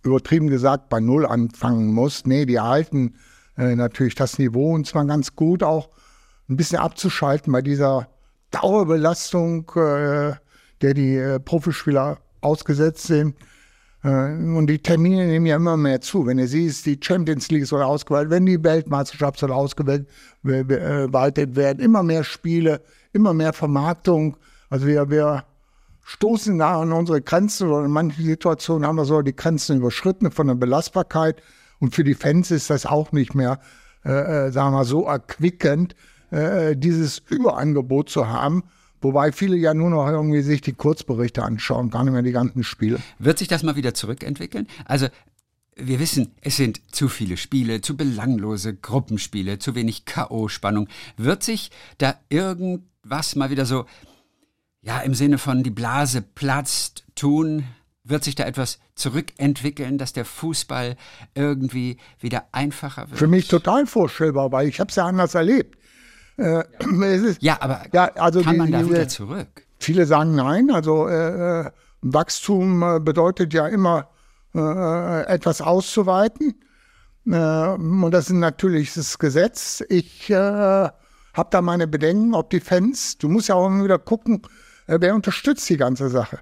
übertrieben gesagt bei Null anfangen muss. Nee, die erhalten äh, natürlich das Niveau und zwar ganz gut auch ein bisschen abzuschalten bei dieser Dauerbelastung, äh, der die äh, Profispieler ausgesetzt sind. Und die Termine nehmen ja immer mehr zu. Wenn du siehst, die Champions League soll ausgeweitet werden, die Weltmeisterschaft soll ausgeweitet werden, immer mehr Spiele, immer mehr Vermarktung. Also wir, wir stoßen da an unsere Grenzen oder in manchen Situationen haben wir so die Grenzen überschritten von der Belastbarkeit. Und für die Fans ist das auch nicht mehr, äh, äh sagen wir mal, so erquickend, äh, dieses Überangebot zu haben. Wobei viele ja nur noch irgendwie sich die Kurzberichte anschauen, gar nicht mehr die ganzen Spiele. Wird sich das mal wieder zurückentwickeln? Also wir wissen, es sind zu viele Spiele, zu belanglose Gruppenspiele, zu wenig K.O.-Spannung. Wird sich da irgendwas mal wieder so ja, im Sinne von die Blase platzt, tun? Wird sich da etwas zurückentwickeln, dass der Fußball irgendwie wieder einfacher wird? Für mich total vorstellbar, weil ich habe es ja anders erlebt. Äh, ist, ja, aber ja, also kann die, man da die, wieder zurück? Viele sagen nein. Also äh, äh Wachstum äh, bedeutet ja immer äh, etwas auszuweiten. Äh, und das ist natürlich das Gesetz. Ich habe da meine Bedenken, ob die Fans, du musst ja auch immer wieder gucken, äh, wer unterstützt die ganze Sache?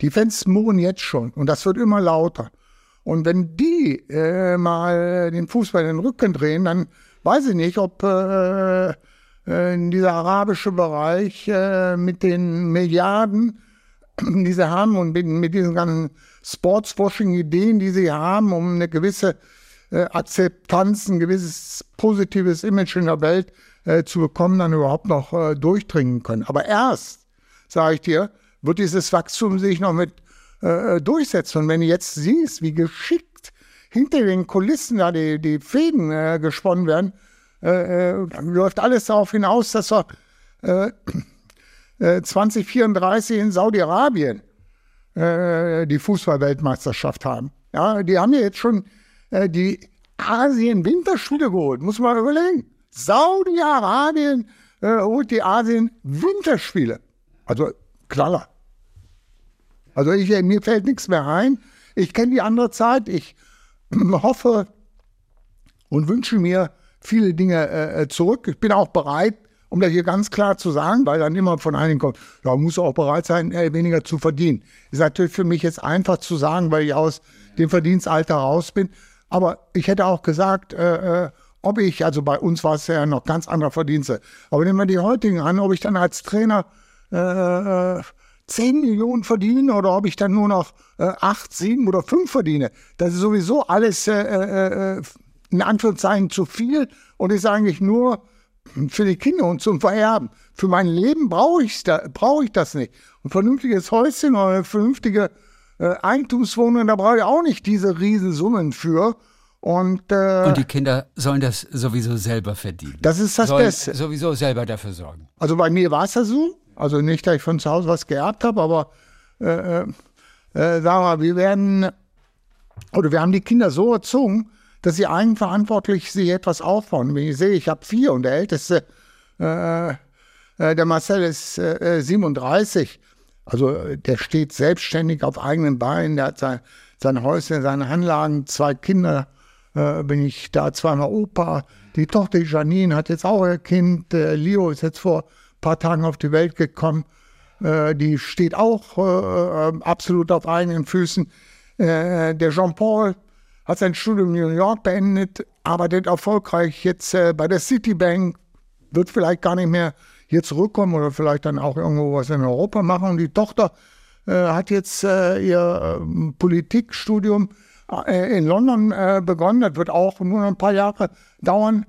Die Fans murren jetzt schon und das wird immer lauter. Und wenn die äh, mal den Fußball in den Rücken drehen, dann weiß ich nicht, ob äh, äh, dieser arabische Bereich äh, mit den Milliarden, die sie haben und mit, mit diesen ganzen Sportswashing-Ideen, die sie haben, um eine gewisse äh, Akzeptanz, ein gewisses positives Image in der Welt äh, zu bekommen, dann überhaupt noch äh, durchdringen können. Aber erst, sage ich dir, wird dieses Wachstum sich noch mit äh, durchsetzen. Und wenn du jetzt siehst, wie geschickt hinter den Kulissen da die, die Fäden äh, gesponnen werden, äh, läuft alles darauf hinaus, dass wir 2034 in Saudi-Arabien die Fußballweltmeisterschaft haben. Ja, die haben ja jetzt schon die Asien-Winterspiele geholt, muss man überlegen. Saudi-Arabien äh, holt die Asien-Winterspiele. Also klar. Also ich, mir fällt nichts mehr ein. Ich kenne die andere Zeit. Ich hoffe und wünsche mir viele Dinge äh, äh, zurück. Ich bin auch bereit, um das hier ganz klar zu sagen, weil dann immer von einigen kommt, ja, muss auch bereit sein, äh, weniger zu verdienen. Ist natürlich für mich jetzt einfach zu sagen, weil ich aus dem Verdienstalter raus bin. Aber ich hätte auch gesagt, äh, äh ob ich, also bei uns war es ja noch ganz andere Verdienste, aber nehmen wir die heutigen an, ob ich dann als Trainer äh, 10 Millionen verdiene oder ob ich dann nur noch äh, 8, 7 oder 5 verdiene. Das ist sowieso alles äh, äh, äh, in Anführungszeichen zu viel und ist eigentlich nur für die Kinder und zum Vererben. Für mein Leben brauche ich, da, brauch ich das nicht. Ein vernünftiges Häuschen oder eine vernünftige äh, Eigentumswohnung, da brauche ich auch nicht diese Riesensummen für. Und, äh, und die Kinder sollen das sowieso selber verdienen. Das ist das sollen Beste. Sowieso selber dafür sorgen. Also bei mir war es ja so. Also nicht, dass ich von zu Hause was geerbt habe, aber äh, äh, äh, sag mal, wir werden, oder wir haben die Kinder so erzogen, dass sie eigenverantwortlich sich etwas aufbauen. Wenn ich sehe, ich habe vier und der älteste, äh, äh, der Marcel ist 37, also der steht selbstständig auf eigenen Beinen, der hat sein, sein Häuschen, seine Anlagen, zwei Kinder, äh, bin ich da zweimal Opa. Die Tochter Janine hat jetzt auch ihr Kind. Äh, Leo ist jetzt vor paar Tagen auf die Welt gekommen. Äh, die steht auch äh, äh, absolut auf eigenen Füßen. Äh, der Jean-Paul hat sein Studium in New York beendet, arbeitet erfolgreich jetzt bei der Citibank, wird vielleicht gar nicht mehr hier zurückkommen oder vielleicht dann auch irgendwo was in Europa machen. Und die Tochter hat jetzt ihr Politikstudium äh, in London äh, begonnen, das wird auch nur ein paar Jahre dauern,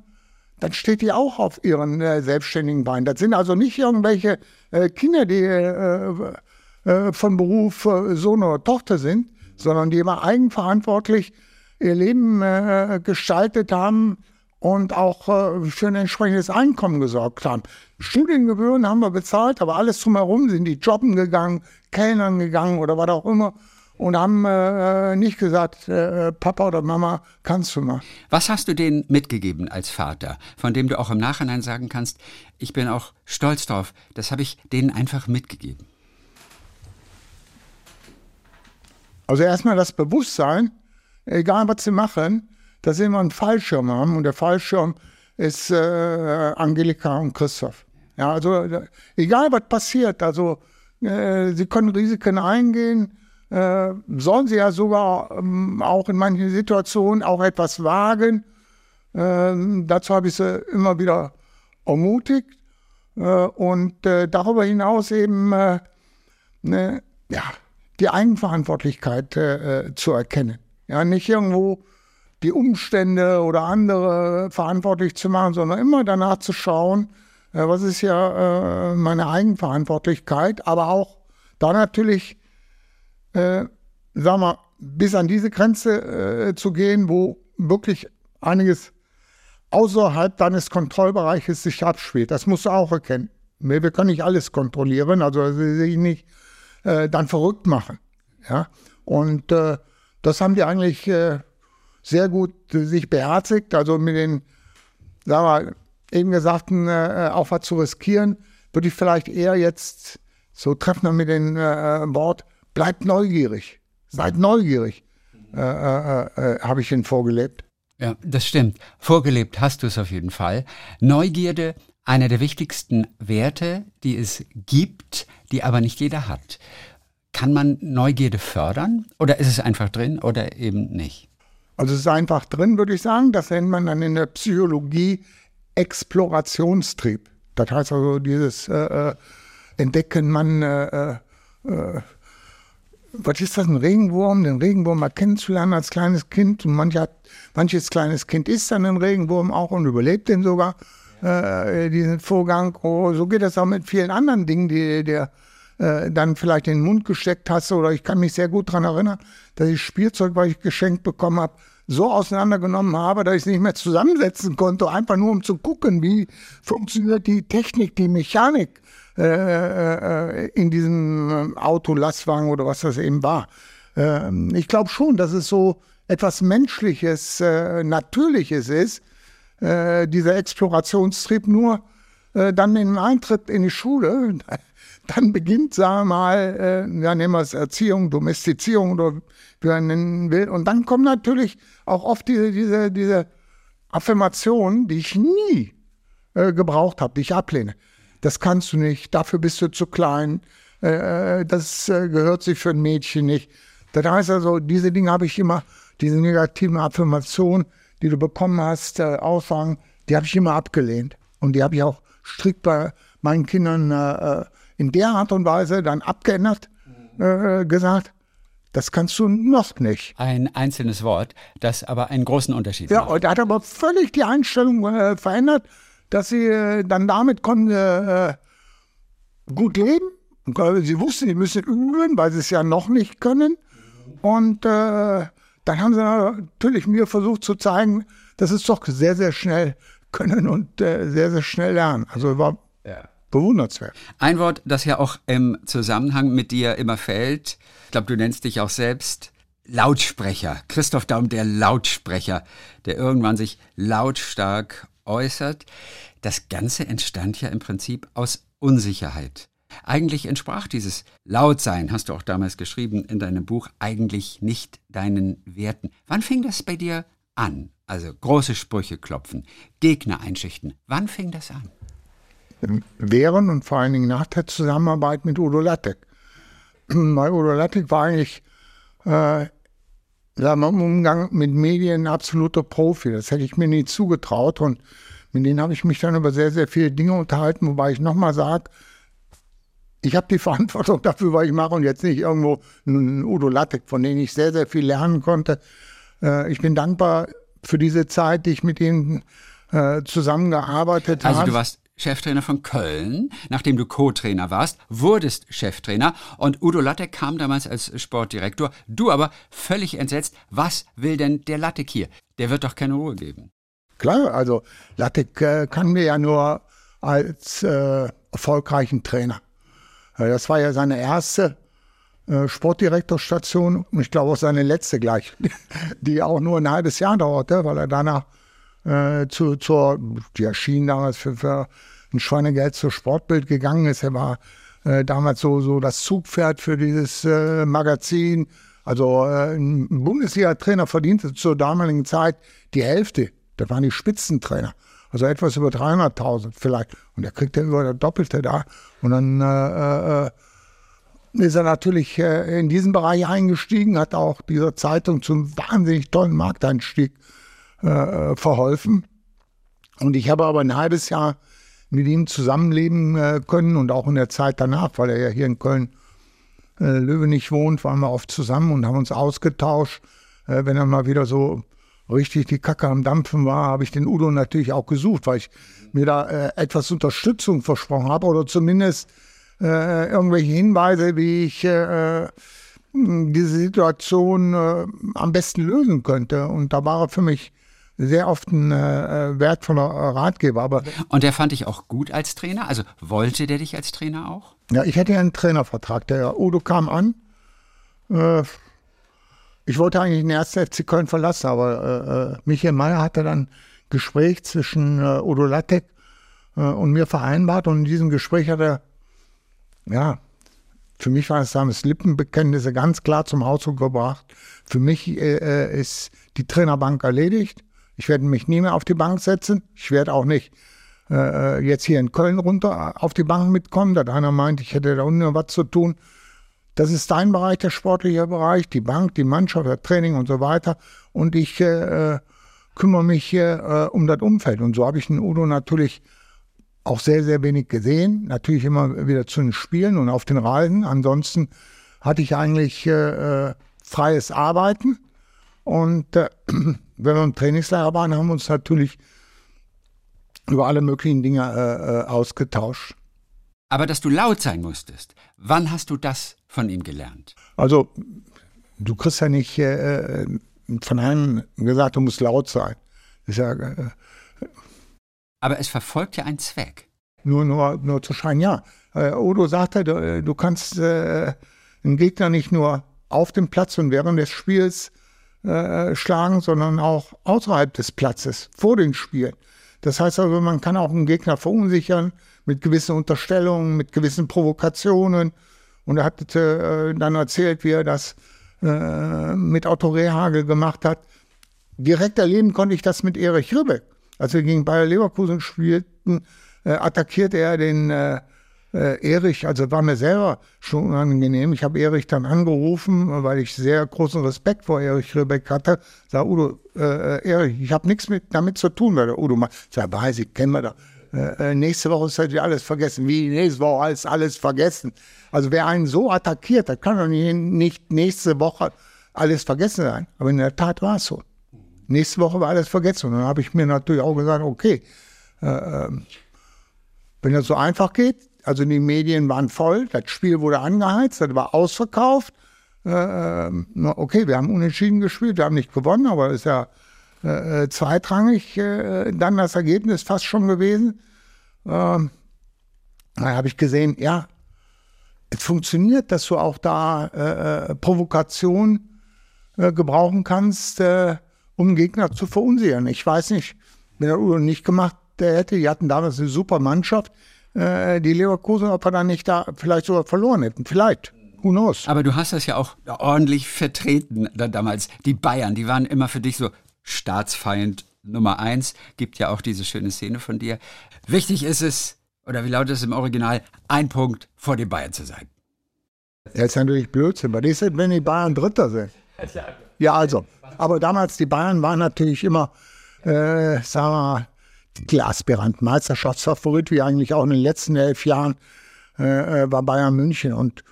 dann steht die auch auf ihren äh, selbstständigen Beinen. Das sind also nicht irgendwelche äh, Kinder, die äh, äh, von Beruf Sohn oder Tochter sind, sondern die immer eigenverantwortlich ihr Leben gestaltet haben und auch für ein entsprechendes Einkommen gesorgt haben. Studiengebühren haben wir bezahlt, aber alles drumherum sind die jobben gegangen, Kellnern gegangen oder was auch immer und haben äh, nicht gesagt, äh, Papa oder Mama, kannst du mal. Was hast du denen mitgegeben als Vater, von dem du auch im Nachhinein sagen kannst, ich bin auch stolz drauf, das habe ich denen einfach mitgegeben? Also erstmal das Bewusstsein, egal was sie machen, dass sie immer einen Fallschirm haben und der Fallschirm ist äh, Angelika und Christoph. Ja, also egal was passiert, also äh, sie können Risiken eingehen, äh, sollen sie ja sogar ähm, auch in manchen Situationen auch etwas wagen. Äh, dazu habe ich sie immer wieder ermutigt. Äh, und äh, darüber hinaus eben äh, ne, ja, die Eigenverantwortlichkeit äh, zu erkennen. Ja, nicht irgendwo die Umstände oder andere verantwortlich zu machen, sondern immer danach zu schauen, was ist ja meine Eigenverantwortlichkeit, aber auch da natürlich äh, sag mal, bis an diese Grenze äh, zu gehen, wo wirklich einiges außerhalb deines Kontrollbereiches sich abspielt. Das musst du auch erkennen. Wir, wir können nicht alles kontrollieren, also sich nicht äh, dann verrückt machen. Ja? Und äh, das haben die eigentlich äh, sehr gut sich beherzigt. Also mit den, sagen wir, eben gesagten, äh, auch was zu riskieren, würde ich vielleicht eher jetzt so treffen mit dem äh, Wort Bleibt neugierig. Seid neugierig, äh, äh, äh, habe ich Ihnen vorgelebt. Ja, das stimmt. Vorgelebt hast du es auf jeden Fall. Neugierde, einer der wichtigsten Werte, die es gibt, die aber nicht jeder hat. Kann man Neugierde fördern oder ist es einfach drin oder eben nicht? Also es ist einfach drin, würde ich sagen. Das nennt man dann in der Psychologie Explorationstrieb. Das heißt also dieses äh, äh Entdecken, man äh, äh was ist das, ein Regenwurm? Den Regenwurm mal kennenzulernen als kleines Kind. Und manch manches kleines Kind isst dann den Regenwurm auch und überlebt den sogar, äh, diesen Vorgang. Oh, so geht das auch mit vielen anderen Dingen, die dir äh, dann vielleicht in den Mund gesteckt hast. Oder ich kann mich sehr gut daran erinnern, dass ich Spielzeug, was ich geschenkt bekommen habe, so auseinandergenommen habe, dass ich es nicht mehr zusammensetzen konnte, einfach nur um zu gucken, wie funktioniert die Technik, die Mechanik äh, äh, in diesem Auto, Lastwagen oder was das eben war. Äh, ich glaube schon, dass es so etwas Menschliches, äh, Natürliches ist, äh, dieser Explorationstrieb nur äh, dann dem Eintritt in die Schule, dann beginnt, sagen wir mal, äh, ja, nehmen wir es Erziehung, Domestizierung oder wie man nennen will. Und dann kommen natürlich auch oft diese, diese, diese Affirmationen, die ich nie äh, gebraucht habe, die ich ablehne das kannst du nicht, dafür bist du zu klein, äh, das äh, gehört sich für ein Mädchen nicht. Das heißt also, diese Dinge habe ich immer, diese negativen Affirmationen, die du bekommen hast, äh, Aussagen, die habe ich immer abgelehnt. Und die habe ich auch strikt bei meinen Kindern äh, äh in der Art und Weise dann abgeändert, äh, gesagt, das kannst du noch nicht. Ein einzelnes Wort, das aber einen großen Unterschied ja, macht. Ja, und er hat aber völlig die Einstellung äh, verändert dass sie äh, dann damit konnten äh, gut leben. Sie wussten, sie müssen üben, weil sie es ja noch nicht können. Und äh, dann haben sie natürlich mir versucht zu zeigen, dass es doch sehr, sehr schnell können und äh, sehr, sehr schnell lernen. Also war ja. bewundernswert. Ein Wort, das ja auch im Zusammenhang mit dir immer fällt, ich glaube, du nennst dich auch selbst Lautsprecher. Christoph Daum, der Lautsprecher, der irgendwann sich lautstark äußert. Das Ganze entstand ja im Prinzip aus Unsicherheit. Eigentlich entsprach dieses Lautsein, hast du auch damals geschrieben in deinem Buch, eigentlich nicht deinen Werten. Wann fing das bei dir an? Also große Sprüche klopfen, Gegner einschüchten. Wann fing das an? Während und vor allen Dingen nach der Zusammenarbeit mit Udo Lattek. Weil Udo Lattek war eigentlich äh, sagen wir, im Umgang mit Medien ein absoluter Profi. Das hätte ich mir nie zugetraut. Und mit denen habe ich mich dann über sehr, sehr viele Dinge unterhalten, wobei ich nochmal sage, ich habe die Verantwortung dafür, was ich mache und jetzt nicht irgendwo einen Udo Lattek, von dem ich sehr, sehr viel lernen konnte. Äh, ich bin dankbar für diese Zeit, die ich mit ihnen äh, zusammengearbeitet habe. Also du warst Cheftrainer von Köln, nachdem du Co-Trainer warst, wurdest Cheftrainer und Udo Lattek kam damals als Sportdirektor. Du aber völlig entsetzt, was will denn der Lattek hier? Der wird doch keine Ruhe geben. Klar, also Lattek äh, kann mir ja nur als äh, erfolgreichen Trainer. Das war ja seine erste äh, Sportdirektorstation und ich glaube auch seine letzte gleich, die auch nur ein halbes Jahr dauerte, weil er danach äh, zu, zur, die erschien damals für, für ein Schweinegeld zur Sportbild gegangen ist. Er war äh, damals so, so das Zugpferd für dieses äh, Magazin. Also äh, ein Bundesliga-Trainer verdiente zur damaligen Zeit die Hälfte. Das waren die Spitzentrainer. Also etwas über 300.000 vielleicht. Und er kriegt ja über das Doppelte da. Und dann äh, äh, ist er natürlich äh, in diesen Bereich eingestiegen, hat auch dieser Zeitung zum wahnsinnig tollen Markteinstieg äh, verholfen. Und ich habe aber ein halbes Jahr mit ihm zusammenleben äh, können und auch in der Zeit danach, weil er ja hier in Köln äh, Löwenich wohnt, waren wir oft zusammen und haben uns ausgetauscht. Äh, wenn er mal wieder so richtig die Kacke am Dampfen war, habe ich den Udo natürlich auch gesucht, weil ich mir da äh, etwas Unterstützung versprochen habe oder zumindest äh, irgendwelche Hinweise, wie ich äh, diese Situation äh, am besten lösen könnte. Und da war er für mich sehr oft ein äh, wertvoller Ratgeber. Aber und der fand dich auch gut als Trainer? Also wollte der dich als Trainer auch? Ja, ich hatte ja einen Trainervertrag. Der Udo kam an. Äh, ich wollte eigentlich den ersten FC Köln verlassen, aber äh, äh Michael Mayer hatte dann Gespräch zwischen äh, Udo Lattek äh, und mir vereinbart. Und in diesem Gespräch hat er, ja, für mich war es damals Lippenbekenntnisse ganz klar zum Ausdruck gebracht. Für mich äh, äh ist die Trainerbank erledigt. Ich werde mich nie mehr auf die Bank setzen. Ich werde auch nicht äh, jetzt hier in Köln runter auf die Bank mitkommen, dass einer meint, ich hätte da unten was zu tun. Das ist dein Bereich, der sportliche Bereich, die Bank, die Mannschaft, das Training und so weiter. Und ich äh, kümmere mich hier äh, um das Umfeld. Und so habe ich den Udo natürlich auch sehr, sehr wenig gesehen. Natürlich immer wieder zu den Spielen und auf den Reisen. Ansonsten hatte ich eigentlich äh, äh freies Arbeiten. Und äh, wenn wir im Trainingslager waren, haben wir uns natürlich über alle möglichen Dinge äh, äh, ausgetauscht. Aber dass du laut sein musstest, wann hast du das von ihm gelernt? Also, du kriegst ja nicht äh, äh von einem gesagt, du musst laut sein. Ja, äh, Aber es verfolgt ja einen Zweck. Nur, nur, nur zu scheinen, ja. Äh, Odo sagte, du, du kannst äh, einen Gegner nicht nur auf dem Platz und während des Spiels äh, schlagen, sondern auch außerhalb des Platzes, vor den Spielen. Das heißt also, man kann auch einen Gegner verunsichern mit gewissen Unterstellungen, mit gewissen Provokationen. Und er hat äh, dann erzählt, wie er das äh, mit Otto Rehagel gemacht hat. Direkt erleben konnte ich das mit Erich Ribbeck. Als wir gegen Bayer Leverkusen spielten, äh, attackierte er den äh, Erich, also war mir selber schon unangenehm. Ich habe Erich dann angerufen, weil ich sehr großen Respekt vor Erich Ribbeck hatte. Sag, Udo, äh, Erich, ich habe nichts mit, damit zu tun. Weil der Udo mal, sag, weiß ich, kennen wir da. Äh, äh, nächste Woche ist halt alles vergessen. Wie nächste Woche ist alles vergessen. Also wer einen so attackiert, das kann doch nicht, nicht nächste Woche alles vergessen sein. Aber in der Tat war es so. Nächste Woche war alles vergessen. Und dann habe ich mir natürlich auch gesagt, okay, äh, ähm, wenn das so einfach geht, also die Medien waren voll, das Spiel wurde angeheizt, das war ausverkauft. Äh, ähm, okay, wir haben unentschieden gespielt, wir haben nicht gewonnen, aber ist ja äh, äh, zweitrangig äh, dann das Ergebnis fast schon gewesen. Ähm, da habe ich gesehen, ja, es funktioniert, dass du auch da äh, äh Provokation äh, gebrauchen kannst, um Gegner zu verunsichern. Ich weiß nicht, wenn er Udo nicht gemacht hätte, die hatten damals eine super Mannschaft, äh, die Leverkusen, ob wir dann nicht da vielleicht sogar verloren hätten. Vielleicht. Who knows? Aber du hast das ja auch ordentlich vertreten da, damals. Die Bayern, die waren immer für dich so Staatsfeind Nummer eins. Gibt ja auch diese schöne Szene von dir. Wichtig ist es, oder wie lautet es im Original, ein Punkt vor den Bayern zu sein. Das ist natürlich Blödsinn. Was ist denn, wenn die Bayern Dritter sind? Ja, also. Aber damals, die Bayern waren natürlich immer, äh, sagen wir mal, Titelaspirant, Meisterschaftsfavorit, wie eigentlich auch in den letzten elf Jahren äh, äh, war Bayern München. Und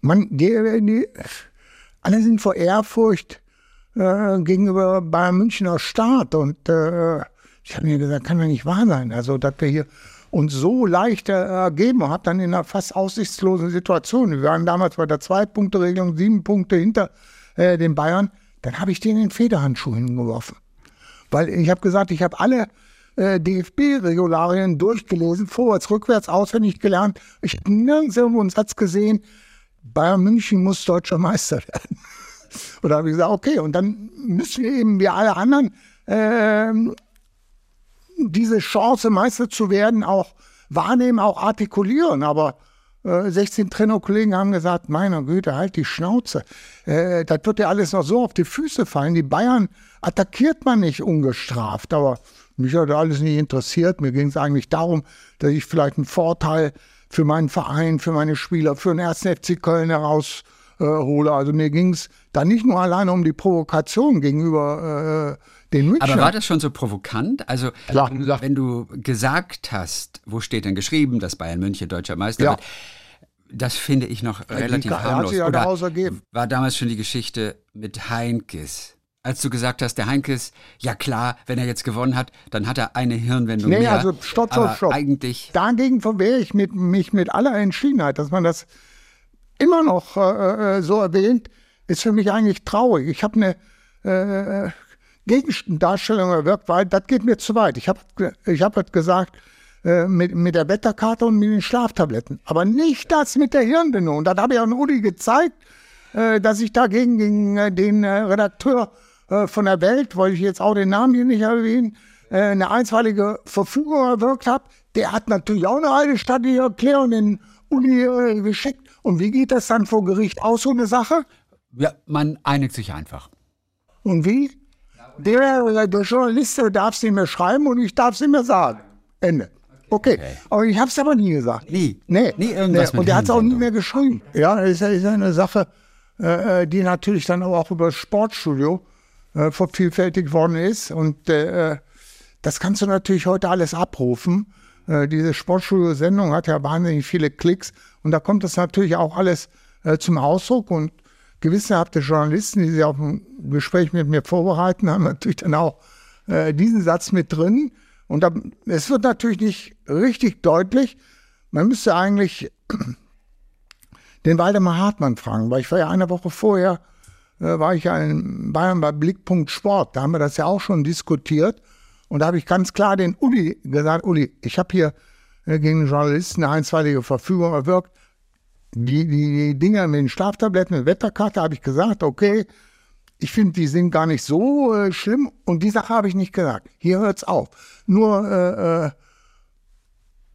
man, die, die, alle sind vor Ehrfurcht äh, gegenüber Bayern Münchner Staat. Und äh, ich habe mir gesagt, kann doch nicht wahr sein. Also, dass wir hier uns so leicht ergeben und habe dann in einer fast aussichtslosen Situation, wir waren damals bei der Zwei-Punkte-Regelung, sieben Punkte hinter äh, den Bayern, dann habe ich den Federhandschuh hingeworfen. Weil ich habe gesagt, ich habe alle äh, DFB-Regularien durchgelesen, vorwärts, rückwärts, auswendig gelernt. Ich habe nirgends irgendwo einen Satz gesehen, Bayern München muss deutscher Meister werden. und da habe ich gesagt, okay, und dann müssen wir eben wie alle anderen äh, diese Chance, Meister zu werden, auch wahrnehmen, auch artikulieren. Aber 16 äh, Trainerkollegen haben gesagt, meiner Güte, halt die Schnauze. Äh, das wird ja alles noch so auf die Füße fallen. Die Bayern attackiert man nicht ungestraft. Aber mich hat alles nicht interessiert. Mir ging es eigentlich darum, dass ich vielleicht einen Vorteil für meinen Verein, für meine Spieler, für den 1. FC Köln heraushole. Äh, also mir ging es da nicht nur alleine um die Provokation gegenüber äh, den Münchner. Aber war das schon so provokant? Also Klar. wenn du gesagt hast, wo steht denn geschrieben, dass Bayern München deutscher Meister ja. wird, das finde ich noch relativ harmlos. Ja Oder war damals schon die Geschichte mit Heinkes? als du gesagt hast, der Heinkes, ja klar, wenn er jetzt gewonnen hat, dann hat er eine Hirnwendung nee, mehr. also stopp, stopp, stopp. Eigentlich Dagegen verwehre ich mit, mich mit aller Entschiedenheit, dass man das immer noch äh, äh so erwähnt, ist für mich eigentlich traurig. Ich habe eine äh, Gegendarstellung erwirkt, weil das geht mir zu weit. Ich habe ich hab gesagt, äh, mit, mit der Wetterkarte und mit den Schlaftabletten. Aber nicht das mit der Hirnwindung. Und das habe ich an Uli gezeigt, äh, dass ich dagegen gegen äh, den Redakteur von der Welt, wollte ich jetzt auch den Namen hier nicht erwähnen, äh, eine einstweilige Verfügung erwirkt habe. Der hat natürlich auch eine alte staatliche Erklärung in Uni geschickt. Und wie geht das dann vor Gericht aus, so eine Sache? Ja, man einigt sich einfach. Und wie? Der, der Journalist darf es nicht mehr schreiben und ich darf es nicht mehr sagen. Ende. Okay. okay. Aber ich habe es aber nie gesagt. Nie? Nee. Nie irgendwas nee. Und der hat es auch nie mehr geschrieben. Ja, das ist, ist eine Sache, äh, die natürlich dann aber auch über das Sportstudio äh, vervielfältigt worden ist. Und äh, das kannst du natürlich heute alles abrufen. Äh, diese Sportstudio-Sendung hat ja wahnsinnig viele Klicks und da kommt das natürlich auch alles äh, zum Ausdruck und gewissenhafte Journalisten, die sich auf ein Gespräch mit mir vorbereiten, haben natürlich dann auch äh, diesen Satz mit drin. Und da, es wird natürlich nicht richtig deutlich. Man müsste eigentlich den Waldemar Hartmann fragen, weil ich war ja eine Woche vorher, äh, war ich ja in Bayern bei Blickpunkt Sport. Da haben wir das ja auch schon diskutiert. Und da habe ich ganz klar den Uli gesagt, Uli, ich habe hier äh, gegen Journalisten eine einstweilige Verfügung erwirkt. Die, die, die Dinger mit den Schlaftabletten, mit Wetterkarte, habe ich gesagt, okay, ich finde, die sind gar nicht so äh, schlimm. Und die Sache habe ich nicht gesagt. Hier hört es auf. Nur, äh, äh,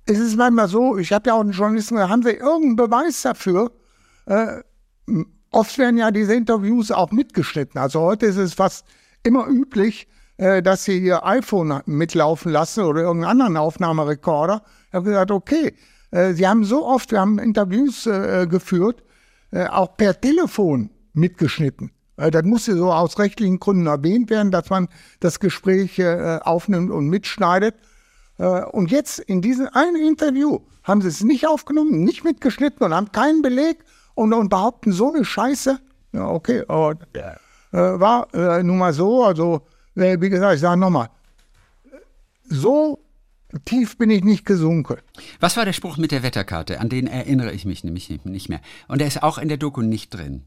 es ist manchmal so, ich habe ja auch einen Journalisten, haben sie irgendeinen Beweis dafür? Äh, oft werden ja diese Interviews auch mitgeschnitten. Also heute ist es fast immer üblich, äh, dass sie ihr iPhone mitlaufen lassen oder irgendeinen anderen Aufnahmerekorder. Ich habe gesagt, okay, sie haben so oft, wir haben Interviews äh, geführt, äh, auch per Telefon mitgeschnitten. Äh, das musste so aus rechtlichen Gründen erwähnt werden, dass man das Gespräch äh, aufnimmt und mitschneidet. Äh, und jetzt in diesem einen Interview haben sie es nicht aufgenommen, nicht mitgeschnitten und haben keinen Beleg und, und behaupten so eine Scheiße. Ja, okay, aber äh, war äh, nun mal so. Also, äh, wie gesagt, ich sage nochmal, so tief bin ich nicht gesunken. Was war der Spruch mit der Wetterkarte? An den erinnere ich mich nämlich nicht mehr. Und der ist auch in der Doku nicht drin.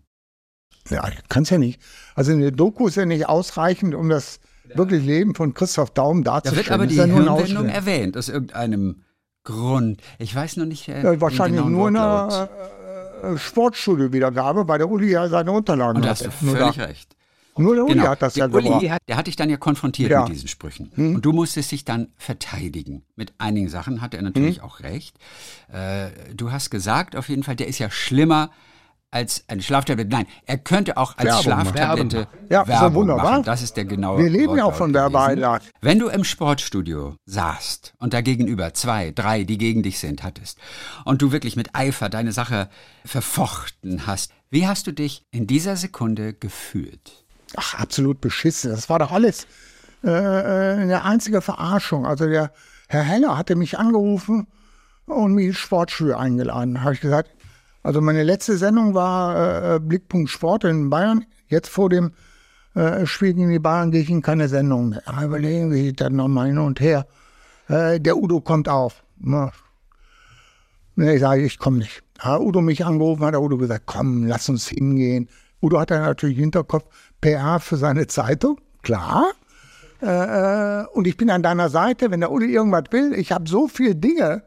Ja, kann's ja nicht. Also eine Doku ist ja nicht ausreichend, um das wirklich Leben von Christoph Daum darzustellen. Da wird aber die ja Hirnwendung erwähnt, aus irgendeinem Grund. Ich weiß noch nicht. Äh, ja, wahrscheinlich nur in der äh, Sportstudio-Wiedergabe, weil der Uli ja seine Unterlagen Und da hast du völlig recht. Nur der Uli genau. hat das der ja Uli, hat, der hat dich dann ja konfrontiert Ja. mit diesen Sprüchen. Hm. Und du musstest dich dann verteidigen. Mit einigen Sachen hat er Hm. natürlich auch recht. Äh, du hast gesagt, auf jeden Fall, der ist ja schlimmer als eine Schlaftablette. Nein, er könnte auch als Werbung machen. Schlaftablette Ja, doch Werbung wunderbar. machen. Das ist der genaue Wir leben ja auch von. Werbeeinlagen. Wenn du im Sportstudio saßt und da gegenüber zwei, drei, die gegen dich sind, hattest und du wirklich mit Eifer deine Sache verfochten hast, wie hast du dich in dieser Sekunde gefühlt? Ach, absolut beschissen. Das war doch alles äh, äh, eine einzige Verarschung. Also der Herr Heller hatte mich angerufen und mich ins Sportstudio eingeladen. Habe ich gesagt, also meine letzte Sendung war äh, Blickpunkt Sport in Bayern. Jetzt vor dem äh, Spiel gegen die Bayern gehe ich in keine Sendung mehr. Da Überlegen wir dann nochmal hin und her. Äh, der Udo kommt auf. Na, ich sage, ich komme nicht. Hat Udo mich angerufen, hat der Udo gesagt, komm, lass uns hingehen. Udo hat dann natürlich Hinterkopf PR für seine Zeitung, klar. Äh, äh, und ich bin an deiner Seite, wenn der Udo irgendwas will. Ich habe so viele Dinge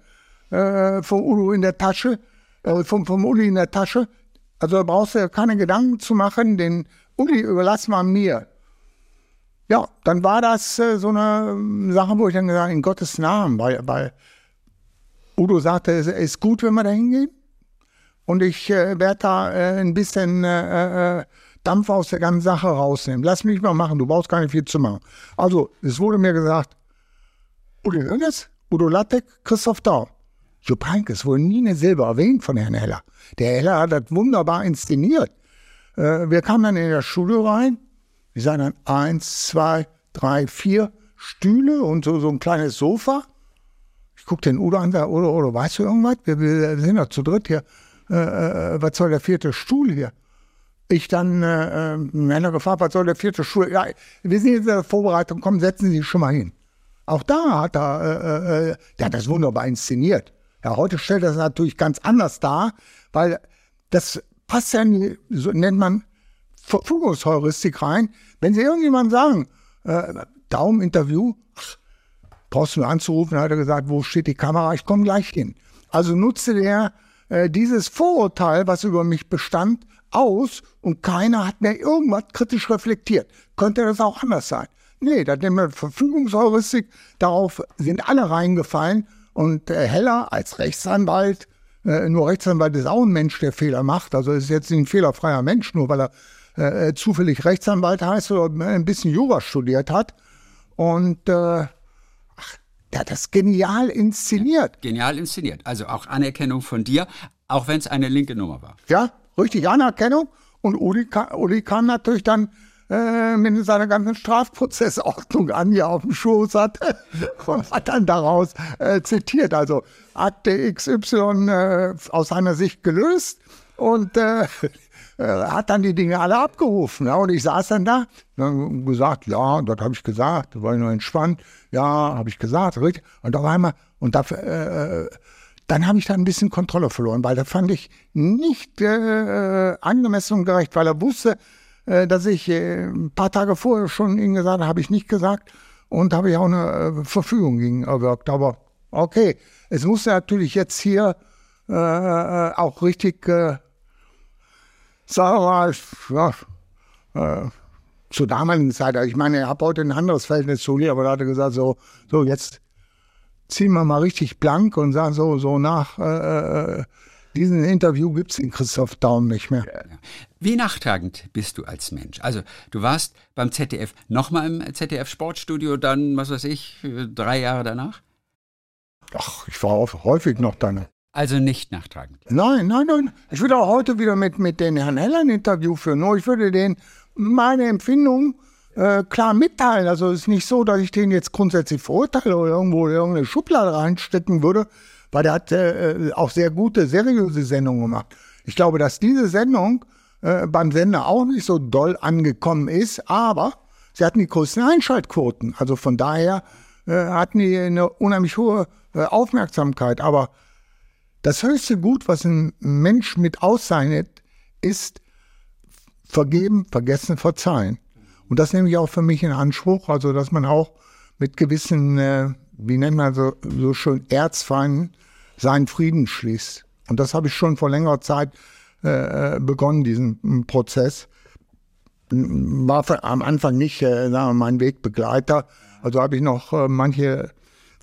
äh, vom Udo in der Tasche, äh, vom, vom Uli in der Tasche. Also da brauchst du keine Gedanken zu machen, den Uli überlass mal mir. Ja, dann war das äh, so eine ähm, Sache, wo ich dann gesagt habe, in Gottes Namen, weil, weil Udo sagte, es ist gut, wenn wir da hingehen. Und ich äh, werde da äh, ein bisschen äh, äh, Dampf aus der ganzen Sache rausnehmen. Lass mich mal machen, du brauchst gar nicht viel zu machen. Also, es wurde mir gesagt, Udo Hönes, Udo Lattek, Christoph Daum. Jupp Heynckes wurde nie eine Silbe erwähnt von Herrn Heller. Der Heller hat das wunderbar inszeniert. Äh, wir kamen dann in das Studio rein. Wir sahen dann eins, zwei, drei, vier Stühle und so, so ein kleines Sofa. Ich guck den Udo an, sag, Udo, Udo, weißt du irgendwas? Wir, wir sind doch zu dritt hier. Äh, äh, was soll der vierte Stuhl hier? Ich dann äh, äh, Männer gefragt, was soll der vierte Stuhl? Ja, wir sind jetzt in der Vorbereitung, komm, setzen Sie sich schon mal hin. Auch da hat er, äh, äh, der hat das wunderbar inszeniert. Ja, heute stellt das natürlich ganz anders dar, weil das passt ja, in die, so nennt man Verfügungsheuristik rein. Wenn Sie irgendjemandem sagen, äh, Daumen-Interview, ach, brauchst du nur anzurufen, hat er gesagt, wo steht die Kamera, ich komme gleich hin. Also nutzte der äh, dieses Vorurteil, was über mich bestand, aus und keiner hat mehr irgendwas kritisch reflektiert. Könnte das auch anders sein? Nee, da nehmen wir Verfügungsheuristik, darauf sind alle reingefallen und äh, Heller als Rechtsanwalt, äh, nur Rechtsanwalt ist auch ein Mensch, der Fehler macht, also ist jetzt nicht ein fehlerfreier Mensch, nur weil er äh, zufällig Rechtsanwalt heißt oder ein bisschen Jura studiert hat und äh, ach, der hat das genial inszeniert. Genial inszeniert. Also auch Anerkennung von dir, auch wenn es eine linke Nummer war. Ja, richtig Anerkennung. Und Uli, ka- Uli kam natürlich dann äh, mit seiner ganzen Strafprozessordnung an, die er auf dem Schoß hat, und hat dann daraus äh, zitiert. Also Akte XY äh, aus seiner Sicht gelöst. und äh, hat dann die Dinge alle abgerufen. Ja, und ich saß dann da und gesagt, ja, das habe ich gesagt, da war ich noch entspannt. Ja, habe ich gesagt, richtig. Und auf einmal, und dafür, äh, dann habe ich da ein bisschen Kontrolle verloren, weil da fand ich nicht äh, angemessen und gerecht, weil er wusste, äh, dass ich äh, ein paar Tage vorher schon ihm gesagt habe, ich nicht gesagt und habe ich auch eine äh, Verfügung gegen erwirkt. Aber okay, es musste natürlich jetzt hier äh, äh, auch richtig, äh, sagen wir mal, zur damaligen Zeit, ich meine, ich habe heute ein anderes Verhältnis zu dir, aber da hat er gesagt, so, so jetzt ziehen wir mal richtig blank und sagen so, so nach äh, äh diesem Interview gibt es den Christoph Daum nicht mehr. Wie nachtragend bist du als Mensch? Also du warst beim ZDF, nochmal im ZDF Sportstudio, dann, was weiß ich, drei Jahre danach? Ach, ich war auch häufig noch dann. Also nicht nachtragend? Nein, nein, nein. Ich würde auch heute wieder mit, mit den Herrn Heller ein Interview führen. Nur ich würde den meine Empfindung äh, klar mitteilen. Also es ist nicht so, dass ich den jetzt grundsätzlich verurteile oder irgendwo in irgendeine Schublade reinstecken würde, weil der hat äh, auch sehr gute, seriöse Sendungen gemacht. Ich glaube, dass diese Sendung äh, beim Sender auch nicht so doll angekommen ist, aber sie hatten die größten Einschaltquoten. Also von daher äh, hatten die eine unheimlich hohe äh, Aufmerksamkeit. Aber das höchste Gut, was ein Mensch mit auszeichnet, ist vergeben, vergessen, verzeihen. Und das nehme ich auch für mich in Anspruch, also dass man auch mit gewissen, äh, wie nennt man so, so schön, Erzfeinden seinen Frieden schließt. Und das habe ich schon vor längerer Zeit äh, begonnen, diesen Prozess. War für, am Anfang nicht äh, wir, mein Wegbegleiter. Also habe ich noch äh, manche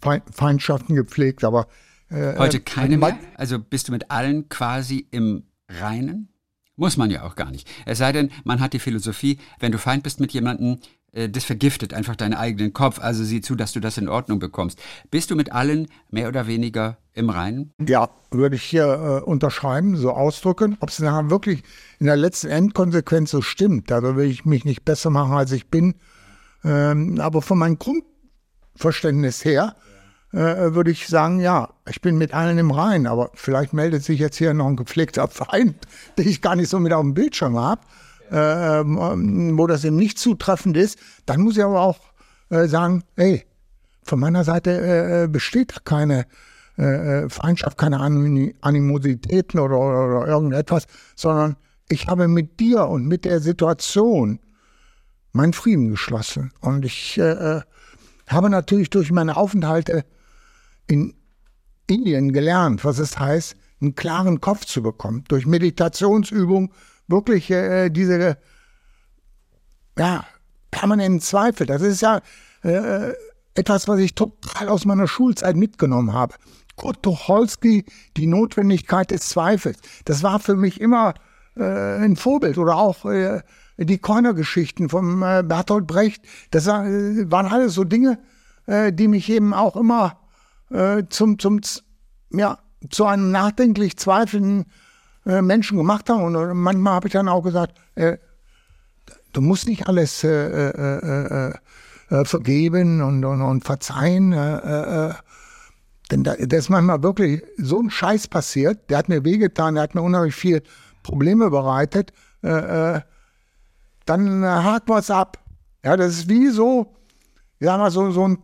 Feindschaften gepflegt, aber äh, heute keine mehr. Also bist du mit allen quasi im Reinen? Muss man ja auch gar nicht. Es sei denn, man hat die Philosophie, wenn du Feind bist mit jemandem, äh, das vergiftet einfach deinen eigenen Kopf. Also sieh zu, dass du das in Ordnung bekommst. Bist du mit allen mehr oder weniger im Reinen? Ja, würde ich hier äh, unterschreiben, so ausdrücken. Ob es nachher wirklich in der letzten Endkonsequenz so stimmt, da will ich mich nicht besser machen, als ich bin. Ähm, aber von meinem Grundverständnis her äh, würde ich sagen, ja, ich bin mit allen im Reinen, aber vielleicht meldet sich jetzt hier noch ein gepflegter Feind, den ich gar nicht so mit auf dem Bildschirm habe, äh, wo das eben nicht zutreffend ist. Dann muss ich aber auch äh, sagen, hey, von meiner Seite äh, äh besteht keine äh, Feindschaft, keine Animositäten oder, oder, oder irgendetwas, sondern ich habe mit dir und mit der Situation meinen Frieden geschlossen. Und ich äh, habe natürlich durch meine Aufenthalte in Indien gelernt, was es heißt, einen klaren Kopf zu bekommen. Durch Meditationsübung wirklich äh, diese ja, permanenten Zweifel. Das ist ja äh, etwas, was ich total aus meiner Schulzeit mitgenommen habe. Kurt Tucholsky, die Notwendigkeit des Zweifels. Das war für mich immer äh, ein Vorbild. Oder auch äh, die Corner-Geschichten von äh, Bertolt Brecht. Das war, äh, waren alles so Dinge, äh, die mich eben auch immer äh, zum, zum, ja, zu einem nachdenklich zweifelnden äh, Menschen gemacht haben. Und äh, manchmal habe ich dann auch gesagt, äh, du musst nicht alles äh, äh, vergeben und, und, und verzeihen. denn da, da ist manchmal wirklich so ein Scheiß passiert, der hat mir wehgetan, der hat mir unheimlich viel Probleme bereitet. dann hakt was ab. Ja, das ist wie so, ja, mal so, so ein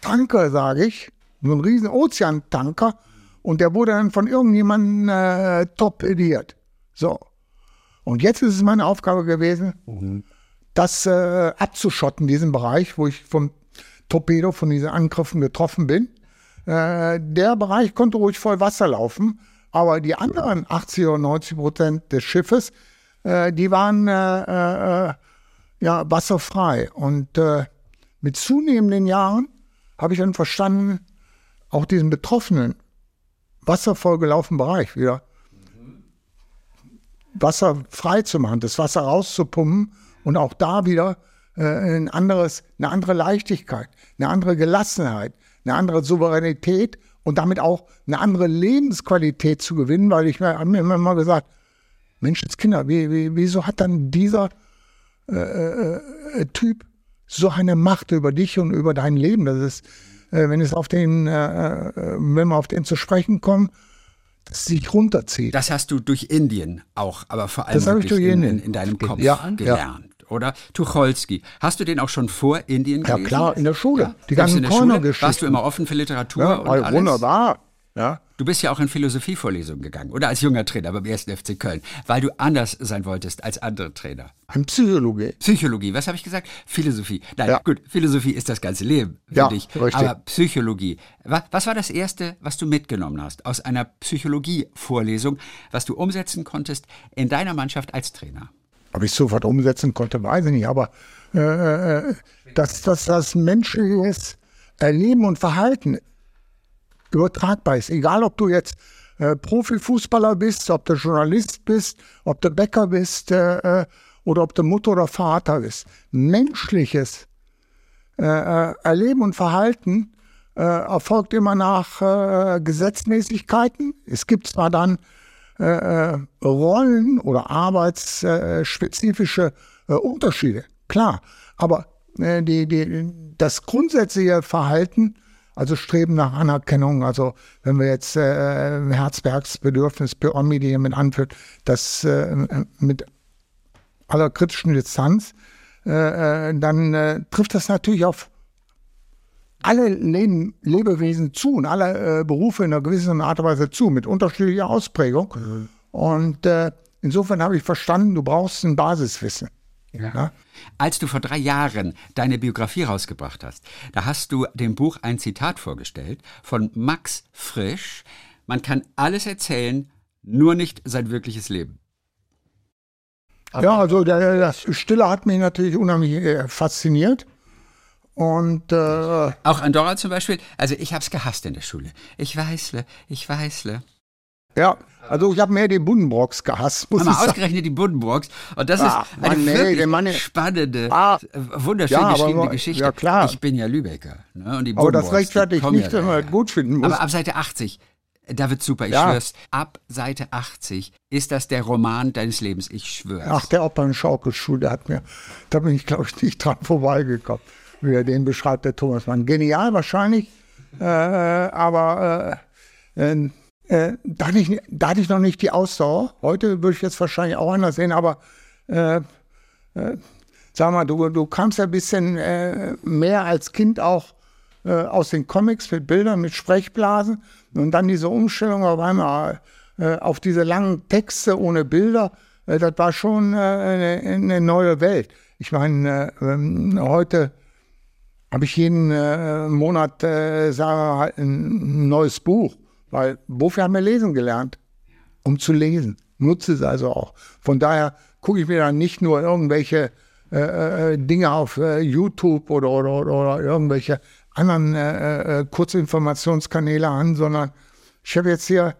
Tanker, sage ich, so ein riesen Ozeantanker und der wurde dann von irgendjemandem äh, torpediert. So. Und jetzt ist es meine Aufgabe gewesen, mhm. das äh, abzuschotten, diesen Bereich, wo ich vom Torpedo, von diesen Angriffen getroffen bin. Äh, der Bereich konnte ruhig voll Wasser laufen, aber die anderen 80 oder 90 Prozent des Schiffes, äh, die waren äh, äh, ja wasserfrei. Und mit zunehmenden Jahren habe ich dann verstanden, auch diesen betroffenen, wasservoll gelaufenen Bereich wieder Wasser frei zu machen, das Wasser rauszupumpen und auch da wieder äh, ein anderes, eine andere Leichtigkeit, eine andere Gelassenheit, eine andere Souveränität und damit auch eine andere Lebensqualität zu gewinnen, weil ich mir, mir immer mal gesagt, Menschenskinder, wie, wie, wieso hat dann dieser äh, äh, äh, Typ so eine Macht über dich und über dein Leben? Das ist äh, wenn es auf den, äh, äh, wenn wir auf den zu sprechen kommen, sich runterzieht. Das hast du durch Indien auch, aber vor allem Das habe ich wirklich durch in, Indien. in, in deinem Kopf Ja, ja. gelernt. Oder Tucholsky. Hast du den auch schon vor Indien Ja, gelesen? klar, in der Schule. Die Selbst ganzen? Corner-Geschichten. Warst du immer offen für Literatur ja, und alles? wunderbar. Ja. Du bist ja auch in Philosophievorlesungen gegangen oder als junger Trainer beim 1. FC Köln, weil du anders sein wolltest als andere Trainer. In Psychologie. Psychologie, was habe ich gesagt? Philosophie. Nein, Ja. gut, Philosophie ist das ganze Leben für Ja, dich. richtig. Aber Psychologie. Was, war das Erste, was du mitgenommen hast aus einer Psychologie-Vorlesung, was du umsetzen konntest in deiner Mannschaft als Trainer? Ob ich es sofort umsetzen konnte, weiß ich nicht. Aber äh, äh, dass, dass das menschliches Erleben und Verhalten übertragbar ist. Egal, ob du jetzt äh, Profifußballer bist, ob du Journalist bist, ob du Bäcker bist äh, äh, oder ob du Mutter oder Vater bist. Menschliches äh, äh, Erleben und Verhalten äh, erfolgt immer nach äh, Gesetzmäßigkeiten. Es gibt zwar dann äh, äh, Rollen oder arbeitsspezifische Unterschiede, klar, aber äh, die, die, das grundsätzliche Verhalten, also Streben nach Anerkennung, also wenn wir jetzt äh, Herzbergs Bedürfnis Pyramide hier mit anführt, das äh, mit aller kritischen Distanz, äh, äh, dann äh, trifft das natürlich auf alle Leben, Lebewesen zu und alle äh, Berufe in einer gewissen Art und Weise zu, mit unterschiedlicher Ausprägung. Und äh, insofern habe ich verstanden, du brauchst ein Basiswissen. Ja. Als du vor drei Jahren deine Biografie rausgebracht hast, da hast du dem Buch ein Zitat vorgestellt von Max Frisch. Man kann alles erzählen, nur nicht sein wirkliches Leben. Ja, also der, das Stille hat mich natürlich unheimlich äh, fasziniert. Und äh, Auch Andorra zum Beispiel. Also ich habe es gehasst in der Schule. Ich weißle, ich weißle. Ja, also ich habe mehr die Buddenbrocks gehasst, muss Haben ich ausgerechnet die Buddenbrooks. Und das Ach, ist eine Mann, nee, wirklich Mann- spannende, Ah, äh, wunderschön ja, aber geschriebene nur- Geschichte. ja, klar. Ich bin ja Lübecker. Ne? Und die Aber das rechtfertigt nicht, ja wenn man es gut finden muss. Aber ab Seite 80, da wird super, ich Ja. schwör's. Ab Seite 80 ist das der Roman deines Lebens, ich schwör's. Ach, der Opern-Schaukelschuh, der hat mir, da bin ich, glaube ich, nicht dran vorbeigekommen, wie er den beschreibt, der Thomas Mann. Genial wahrscheinlich, äh, aber äh, äh, da, hatte ich, da hatte ich noch nicht die Ausdauer. Heute würde ich jetzt wahrscheinlich auch anders sehen, aber äh, äh, sag mal, du, du kamst ja ein bisschen äh, mehr als Kind auch äh, aus den Comics mit Bildern, mit Sprechblasen und dann diese Umstellung auf einmal äh, auf diese langen Texte ohne Bilder, äh, das war schon äh, eine, eine neue Welt. Ich meine, äh, ähm, heute habe ich jeden äh, Monat, äh, sagen wir mal, ein neues Buch, weil wofür haben wir lesen gelernt? Um zu lesen. Nutze es also auch. Von daher gucke ich mir dann nicht nur irgendwelche äh, äh, Dinge auf äh, YouTube oder, oder, oder, irgendwelche anderen äh, äh, Kurzinformationskanäle an, sondern ich habe jetzt hier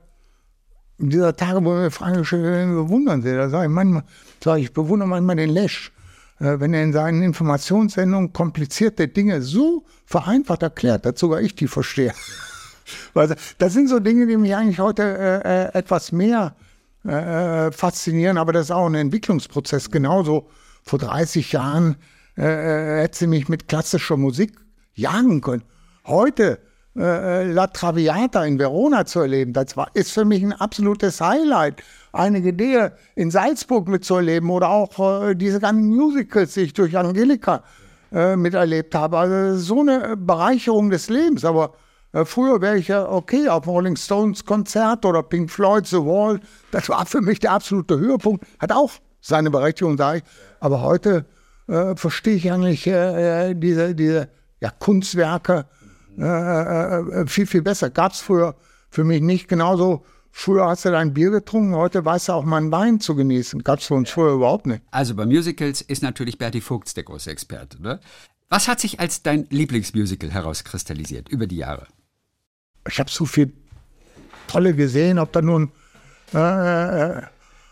in dieser Tage, wo mir Fragen gestellt werden, bewundern Sie. Da sage ich manchmal, sage ich, bewundere manchmal den Lesch, äh, wenn er in seinen Informationssendungen komplizierte Dinge so vereinfacht erklärt, dass sogar ich die verstehe. Das sind so Dinge, die mich eigentlich heute äh, äh, etwas mehr äh, faszinieren, aber das ist auch ein Entwicklungsprozess. Genauso vor 30 Jahren äh, äh, hätte sie mich mit klassischer Musik jagen können. Heute äh, La Traviata in Verona zu erleben, das war, ist für mich ein absolutes Highlight. Einige Dinge in Salzburg mitzuerleben oder auch äh, diese ganzen Musicals, die ich durch Angelika äh, miterlebt habe. Also so eine Bereicherung des Lebens. Aber äh, früher wäre ich ja okay auf Rolling Stones Konzert oder Pink Floyd The Wall. Das war für mich der absolute Höhepunkt. Hat auch seine Berechtigung, sage ich. Aber heute äh, verstehe ich eigentlich äh, äh, diese, diese ja, Kunstwerke äh, äh, viel, viel besser. Gab es früher für mich nicht genauso. Früher hast du dein Bier getrunken, heute weißt du auch mal einen Wein zu genießen. Gab es für uns früher überhaupt nicht. Also bei Musicals ist natürlich Bertie Vogts der große Experte. Ne? Was hat sich als dein Lieblingsmusical herauskristallisiert über die Jahre? Ich habe so viel tolle gesehen, ob da nun, äh,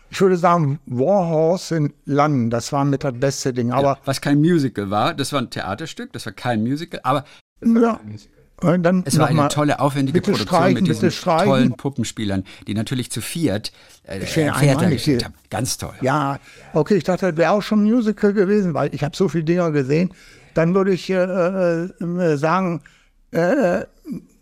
ich würde sagen, Warhorse in London, das war mit das beste Ding. Aber Was kein Musical war, das war ein Theaterstück, das war kein Musical, aber ja, und dann es war eine tolle, aufwendige Produktion streichen, mit diesen tollen Puppenspielern, die natürlich zu viert äh, nicht dargestellt hier- haben. Ganz toll. Ja, okay, ich dachte, das wäre auch schon ein Musical gewesen, weil ich habe so viele Dinger gesehen. Dann würde ich äh, äh, sagen, äh,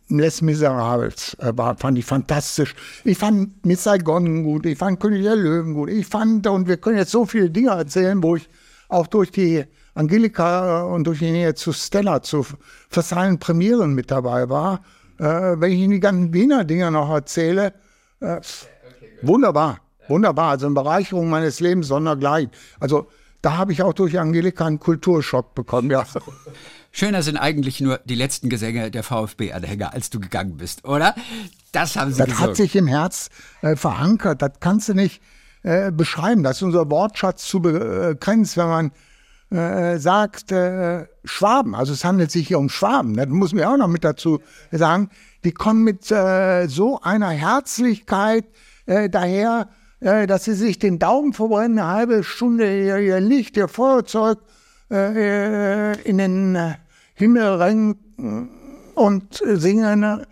Les Miserables äh, war, fand ich fantastisch. Ich fand Miss Saigon gut, ich fand König der Löwen gut. Ich fand, und wir können jetzt so viele Dinge erzählen, wo ich auch durch die Angelika und durch die Nähe zu Stella, zu versalen Premieren mit dabei war. Äh, wenn ich Ihnen die ganzen Wiener Dinger noch erzähle, äh, wunderbar, wunderbar. Also eine Bereicherung meines Lebens sondergleich. Also da habe ich auch durch Angelika einen Kulturschock bekommen, ja. Schöner sind eigentlich nur die letzten Gesänge der VfB-Anhänger, als du gegangen bist, oder? Das haben sie Das gesungen. hat sich im Herz äh, verankert. Das kannst du nicht äh, beschreiben. Das ist unser Wortschatz zu begrenzt, wenn man äh, sagt äh, Schwaben. Also es handelt sich hier um Schwaben. Das muss mir auch noch mit dazu sagen. Die kommen mit äh, so einer Herzlichkeit äh, daher, äh, dass sie sich den Daumen verbrennen, eine halbe Stunde ihr, ihr Licht, ihr Feuerzeug äh, in den äh, Himmel renken und singen.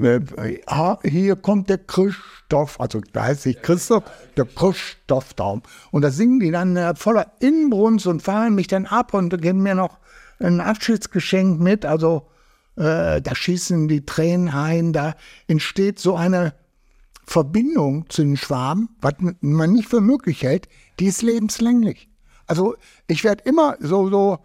Äh, ah, hier kommt der Christoph, also da heißt nicht Christoph, der Christoph-Daum. Und da singen die dann äh, voller Inbrunst und fahren mich dann ab und geben mir noch ein Abschiedsgeschenk mit. Also äh, da schießen die Tränen ein, da entsteht so eine Verbindung zu den Schwaben, was man nicht für möglich hält, die ist lebenslänglich. Also ich werde immer so, so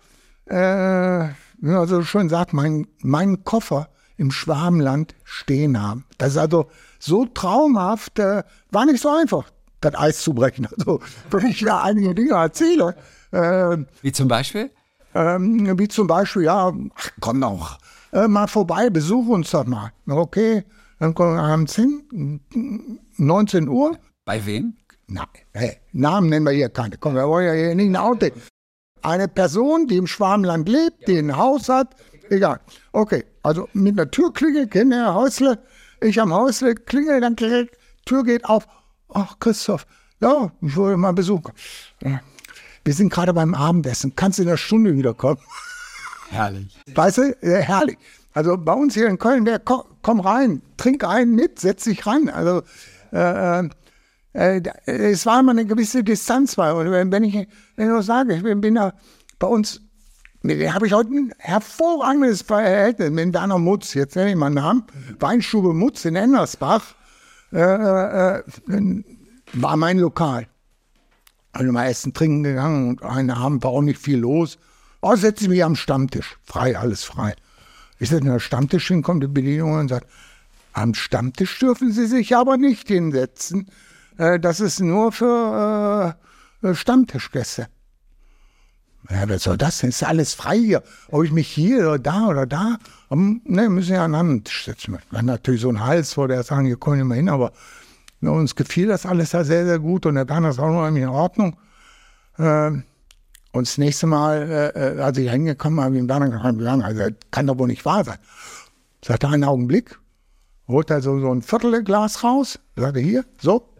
äh, wie man so schön sagt, mein, meinen Koffer im Schwabenland stehen haben. Das ist also so traumhaft, äh, war nicht so einfach, das Eis zu brechen. Also wenn ich da einige Dinge erzähle, äh, Wie zum Beispiel? ähm, wie zum Beispiel, ja, ach, komm doch, äh, mal vorbei, besuch uns doch mal. Okay, dann kommen wir abends hin, 19 Uhr. Bei wem? Nein, hey, Namen nennen wir hier keine. Komm, wir wollen ja hier nicht ein Auto. Eine Person, die im Schwarmland lebt, die ein Haus hat, egal. Okay, also mit einer Türklingel, kennt ihr Häusle? Ich am Häusle, klingel, dann klingelt, Tür geht auf. Ach, Christoph, ja, ich wollte mal besuchen. Ja, Wir sind gerade beim Abendessen. Kannst du in einer Stunde wiederkommen? Herrlich. Weißt du, äh, herrlich. Also bei uns hier in Köln, ko komm rein, trink einen mit, setz dich ran. Also äh, äh, da- es war immer eine gewisse Distanz bei uns. Wenn ich, wenn ich nur sage, ich bin, bin da bei uns, habe ich heute ein hervorragendes Verhältnis mit Werner Mutz, jetzt nenne ich mal einen Namen, Weinstube Mutz in Ennersbach, äh, äh, war mein Lokal. Also mal essen, trinken gegangen und einen Abend war auch nicht viel los. Oh, setze ich mich am Stammtisch. Frei, alles frei. Ich setze mich am Stammtisch hin, kommt die Bedienung und sagt, am Stammtisch dürfen Sie sich aber nicht hinsetzen. Äh, das ist nur für äh, Stammtischgäste. Ja, was soll das denn? Ist alles frei hier. Ob ich mich hier oder da oder da, um, ne, müssen ja an einen Tisch setzen. Dann natürlich so ein Hals vor, der sagen, hier kommen wir mal hin, aber na, uns gefiel das alles da sehr, sehr gut und der Werner ist auch noch in Ordnung. Ähm, und das nächste Mal, äh, äh, als ich hingekommen bin, habe ich ihm dann gesagt, also kann doch wohl nicht wahr sein. Sagt er, einen Augenblick, holt er so, so ein Viertelglas raus, sagt er, hier, so,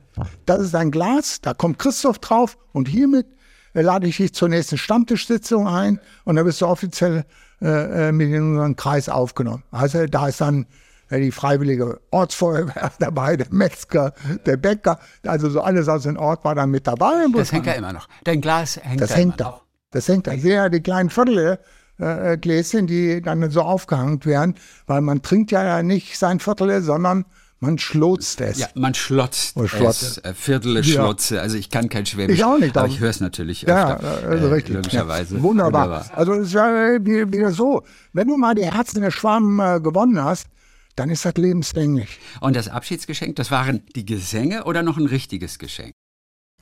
das ist ein Glas, da kommt Christoph drauf und hiermit äh, lade ich dich zur nächsten Stammtischsitzung ein und dann bist du offiziell äh, äh, mit in unseren Kreis aufgenommen. Also da ist dann äh, die freiwillige Ortsfeuerwehr dabei, der Metzger, der Bäcker, also so alles aus dem Ort war dann mit dabei. Das hängt ja immer noch. Dein Glas hängt Das da hängt immer da. noch. Das hängt da. Sehr die kleinen Viertel äh, Gläschen, die dann so aufgehangen werden, weil man trinkt ja nicht sein Viertel, sondern man schlotzt es. Ja, man schlotzt. Oh, schlotzt. Es, äh, Viertel Ja. Schlotze. Also ich kann kein Schwäbisch. Ich auch nicht, Aber aber- ich höre es natürlich Ja, öfter. also äh, richtig. Logischerweise. Ja, wunderbar. Also es war wie- wieder so, wenn du mal die Herzen der Schwaben äh, gewonnen hast, dann ist das lebenslänglich. Und das Abschiedsgeschenk, das waren die Gesänge oder noch ein richtiges Geschenk?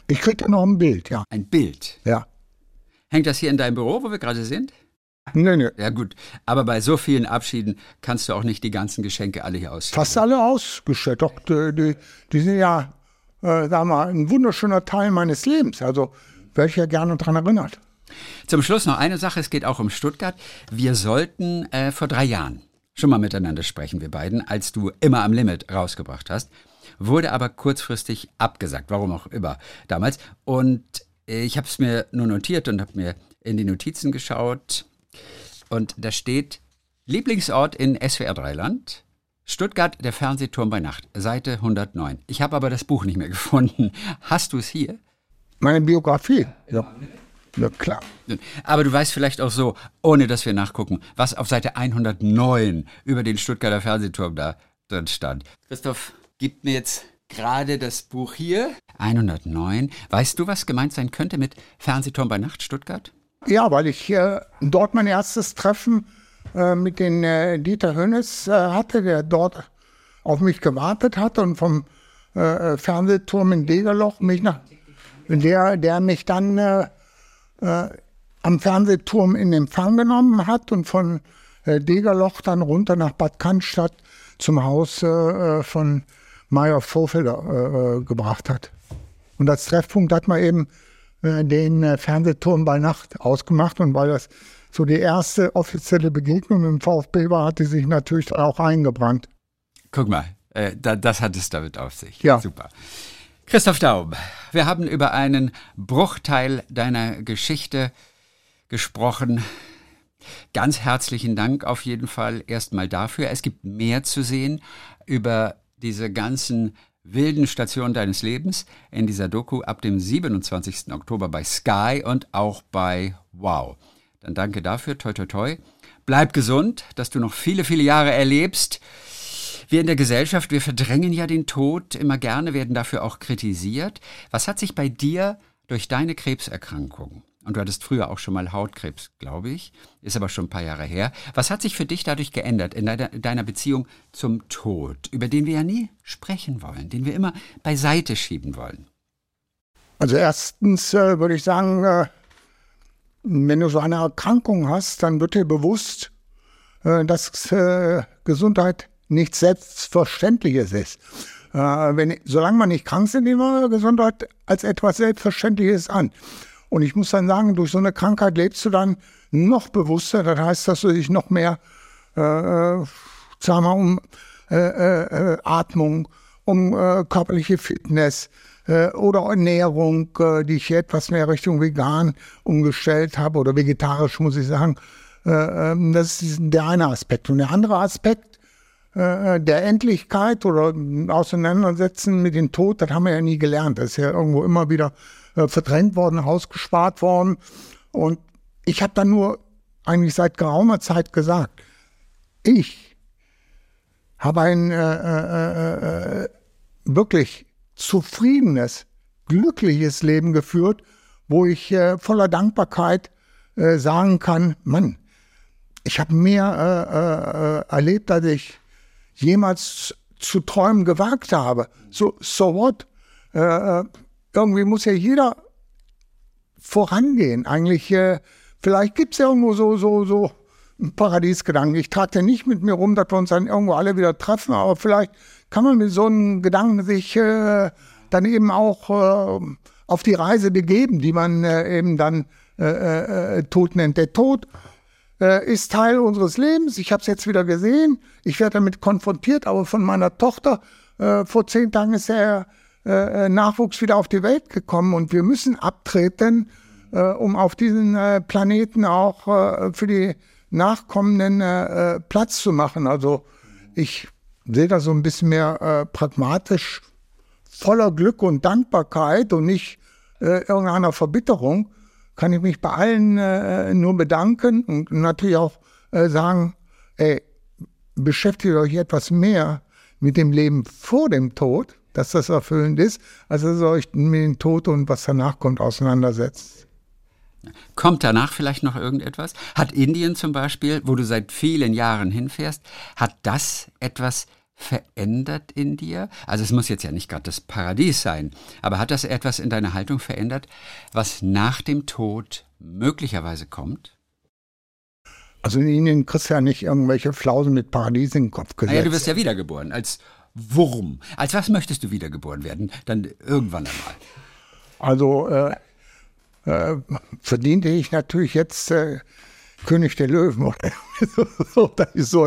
Ich krieg da noch ein Bild, ja. Ein Bild. Ja. Hängt das hier in deinem Büro, wo wir gerade sind? Nee, nee. Ja gut, aber bei so vielen Abschieden kannst du auch nicht die ganzen Geschenke alle hier ausstellen. Fast alle ausgestellt. Doch, die, die, sind ja, äh, sag mal, ein wunderschöner Teil meines Lebens. Also wäre ich ja gerne daran erinnert. Zum Schluss noch eine Sache, es geht auch um Stuttgart. Wir sollten äh, vor drei Jahren schon mal miteinander sprechen, wir beiden, als du immer am Limit rausgebracht hast, wurde aber kurzfristig abgesagt, warum auch immer damals. Und äh, ich habe es mir nur notiert und habe mir in die Notizen geschaut und da steht Lieblingsort in SWR Dreiland. Stuttgart, der Fernsehturm bei Nacht, Seite 109. Ich habe aber das Buch nicht mehr gefunden. Hast du es hier? Meine Biografie. Ja. Ja, klar. Aber du weißt vielleicht auch so, ohne dass wir nachgucken, was auf Seite 109 über den Stuttgarter Fernsehturm da drin stand. Christoph, gib mir jetzt gerade das Buch hier. 109. Weißt du, was gemeint sein könnte mit Fernsehturm bei Nacht Stuttgart? Ja, weil ich äh, dort mein erstes Treffen äh, mit den äh, Dieter Hönes äh, hatte, der dort auf mich gewartet hat und vom äh, Fernsehturm in Degerloch mich nach, der, der mich dann äh, am Fernsehturm in Empfang genommen hat und von Degerloch dann runter nach Bad Cannstatt zum Haus von Meyer Vorfelder gebracht hat. Und als Treffpunkt hat man eben äh, den äh, Fernsehturm bei Nacht ausgemacht und weil das so die erste offizielle Begegnung mit dem VfB war, hat die sich natürlich auch eingebrannt. Guck mal, äh, da, das hat es damit auf sich. Ja. Super. Christoph Daum, wir haben über einen Bruchteil deiner Geschichte gesprochen. Ganz herzlichen Dank auf jeden Fall erstmal dafür. Es gibt mehr zu sehen über diese ganzen wilden Station deines Lebens in dieser Doku ab dem 27. Oktober bei Sky und auch bei Wow. Dann danke dafür, toi toi toi. Bleib gesund, dass du noch viele, viele Jahre erlebst. Wir in der Gesellschaft, wir verdrängen ja den Tod immer gerne, werden dafür auch kritisiert. Was hat sich bei dir durch deine Krebserkrankung und du hattest früher auch schon mal Hautkrebs, glaube ich, ist aber schon ein paar Jahre her. Was hat sich für dich dadurch geändert in deiner, Beziehung zum Tod, über den wir ja nie sprechen wollen, den wir immer beiseite schieben wollen? Also erstens äh, würde ich sagen, äh, wenn du so eine Erkrankung hast, dann wird dir bewusst, äh, dass äh, Gesundheit nichts Selbstverständliches ist. Äh, wenn, solange man nicht krank ist, nehmen wir Gesundheit als etwas Selbstverständliches an. Und ich muss dann sagen, durch so eine Krankheit lebst du dann noch bewusster. Das heißt, dass du dich noch mehr, äh, äh sagen wir, um äh, äh, äh, Atmung, um äh, körperliche Fitness äh, oder Ernährung, äh, die ich etwas mehr Richtung vegan umgestellt habe oder vegetarisch, muss ich sagen. Äh, ähm, das ist der eine Aspekt. Und der andere Aspekt, äh, der Endlichkeit oder Auseinandersetzen mit dem Tod, das haben wir ja nie gelernt. Das ist ja irgendwo immer wieder äh, verdrängt worden, rausgespart worden. Und ich habe dann nur eigentlich seit geraumer Zeit gesagt, ich habe ein äh, äh, äh, wirklich zufriedenes, glückliches Leben geführt, wo ich äh, voller Dankbarkeit äh, sagen kann, Mann, ich habe mehr erlebt, als ich jemals zu träumen gewagt habe. So, so what? Irgendwie muss ja jeder vorangehen. Eigentlich, äh, vielleicht gibt es ja irgendwo so, so, so einen Paradiesgedanken. Ich trage ja nicht mit mir rum, dass wir uns dann irgendwo alle wieder treffen, aber vielleicht kann man mit so einem Gedanken sich äh, dann eben auch äh, auf die Reise begeben, die man äh, eben dann äh, äh, Tod nennt. Der Tod ist Teil unseres Lebens. Ich habe es jetzt wieder gesehen. Ich werde damit konfrontiert, aber von meiner Tochter. vor zehn Tagen ist er äh, äh, Nachwuchs wieder auf die Welt gekommen und wir müssen abtreten, äh, um auf diesen äh, Planeten auch äh, für die Nachkommenden äh, Platz zu machen. Also ich sehe das so ein bisschen mehr pragmatisch, voller Glück und Dankbarkeit und nicht irgendeiner Verbitterung. Kann ich mich bei allen nur bedanken und natürlich auch sagen, ey, beschäftigt euch etwas mehr mit dem Leben vor dem Tod dass das erfüllend ist, als dass ihr euch mit dem Tod und was danach kommt auseinandersetzt. Kommt danach vielleicht noch irgendetwas? Hat Indien zum Beispiel, wo du seit vielen Jahren hinfährst, hat das etwas verändert in dir? Also es muss jetzt ja nicht gerade das Paradies sein, aber hat das etwas in deiner Haltung verändert, was nach dem Tod möglicherweise kommt? Also in Indien kriegst du ja nicht irgendwelche Flausen mit Paradies in den Kopf gesetzt. Naja, du wirst ja wiedergeboren als Wurm. Als was möchtest du wiedergeboren werden? Dann irgendwann einmal. Also äh, äh, verdiente ich natürlich jetzt äh, König der Löwen. So, das ist so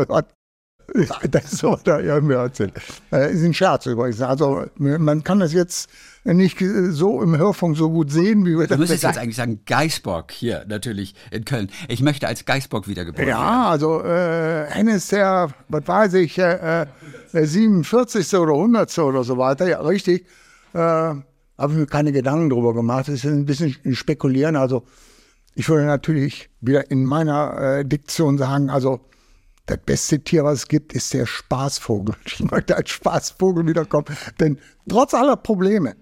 das ist so, da ja mir erzählt. Äh, ist ein Scherz übrigens. Also man kann das jetzt nicht so im Hörfunk so gut sehen, wie wir das. Du müsstest jetzt eigentlich sagen Geisbock hier natürlich in Köln. Ich möchte als Geisbock wiedergeboren ja, werden. Ja, also äh, Hennes der, was weiß ich, äh, der 47. oder 100. oder so weiter, ja richtig. Äh, habe ich mir keine Gedanken drüber gemacht. Das ist ein bisschen spekulieren. Also Ich würde natürlich wieder in meiner äh, Diktion sagen, also das beste Tier, was es gibt, ist der Spaßvogel. Ich möchte als Spaßvogel wiederkommen. Denn trotz aller Probleme,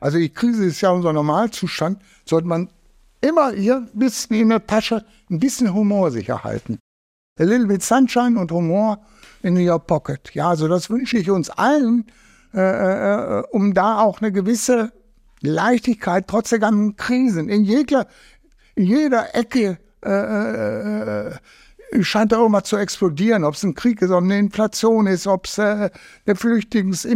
also die Krise ist ja unser Normalzustand, sollte man immer hier ein bisschen in der Tasche ein bisschen Humor sicher halten. A little bit sunshine und Humor in your pocket. Ja, also das wünsche ich uns allen, äh, äh, um da auch eine gewisse Leichtigkeit trotz der ganzen Krisen in jeder, in jeder Ecke äh, äh, äh, scheint da irgendwas zu explodieren, ob es ein Krieg ist, ob eine Inflation ist, ob es äh, eine Flüchtlings-,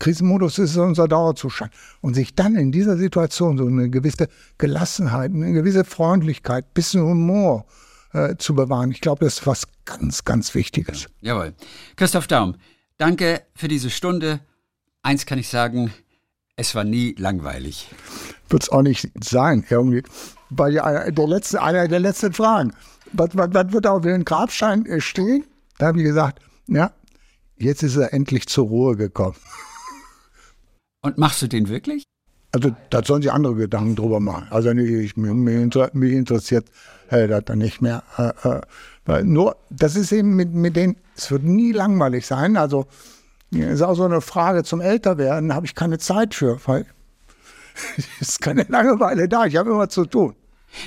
Krisenmodus ist unser Dauerzustand. Und sich dann in dieser Situation so eine gewisse Gelassenheit, eine gewisse Freundlichkeit, bisschen Humor äh, zu bewahren, ich glaube, das ist was ganz, ganz Wichtiges. Jawohl. Christoph Daum, danke für diese Stunde. Eins kann ich sagen, es war nie langweilig. Wird es auch nicht sein, irgendwie. Bei der letzten, einer der letzten Fragen. Was, was, was wird auf dem Grabstein äh, stehen? Da habe ich gesagt, ja, jetzt ist er endlich zur Ruhe gekommen. Und machst du den wirklich? Also da sollen sich andere Gedanken drüber machen. Also ich, mich, mich interessiert äh, das dann nicht mehr. Äh, äh, nur, das ist eben mit, mit denen, es wird nie langweilig sein. Also ist auch so eine Frage zum Älterwerden, habe ich keine Zeit für, weil es ist keine Langeweile da. Ich habe immer zu tun.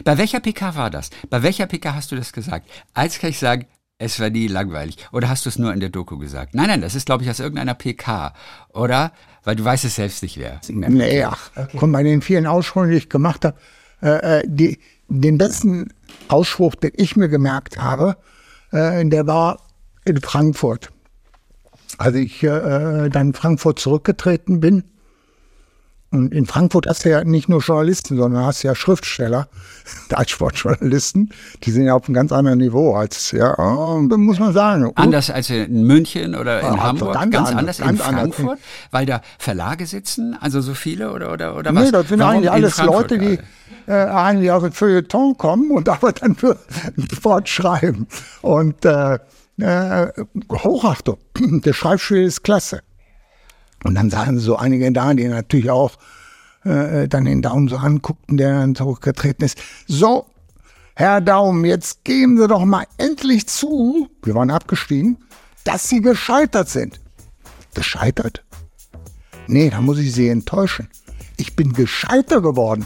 Bei welcher PK war das? Bei welcher PK hast du das gesagt? Als kann ich sagen, es war nie langweilig. Oder hast du es nur in der Doku gesagt? Nein, nein, das ist, glaube ich, aus irgendeiner PK. Oder? Weil du weißt es selbst nicht wer. Nee, ach, okay. komm, bei den vielen Aussprüchen, die ich gemacht habe, äh, äh, die, den besten Ausspruch, den ich mir gemerkt habe, äh, der war in Frankfurt. Als ich äh, dann in Frankfurt zurückgetreten bin, und in Frankfurt hast du ja nicht nur Journalisten, sondern hast ja Schriftsteller, Sportjournalisten, die sind ja auf einem ganz anderen Niveau als, ja, muss man sagen. Anders als in München oder in ja, Hamburg, ganz, ganz anders, in Frankfurt, anders. weil da Verlage sitzen, also so viele oder, oder, oder was? Nee, das sind Warum eigentlich alles Leute, die äh, eigentlich aus dem Feuilleton kommen und aber dann für Sport schreiben. Und äh, äh, Hochachtung, der Schreibstil ist klasse. Und dann sahen so einige da, die natürlich auch äh, dann den Daumen so anguckten, der dann zurückgetreten ist. So, Herr Daum, jetzt geben Sie doch mal endlich zu, wir waren abgestiegen, dass Sie gescheitert sind. Gescheitert? Nee, da muss ich Sie enttäuschen. Ich bin gescheiter geworden.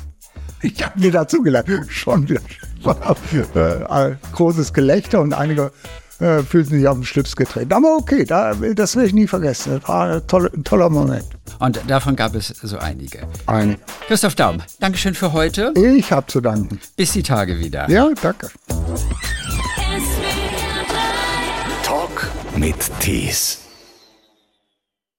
Ich habe mir dazu gelernt. Schon wieder äh, großes Gelächter und einige äh, fühlten sich auf den Schlips getreten. Aber okay, da, das werde ich nie vergessen. Das war ein toller, ein toller Moment. Und davon gab es so einige. Einige. Christoph Daum, Dankeschön für heute. Ich habe zu danken. Bis die Tage wieder. Ja, danke. Talk mit Tees.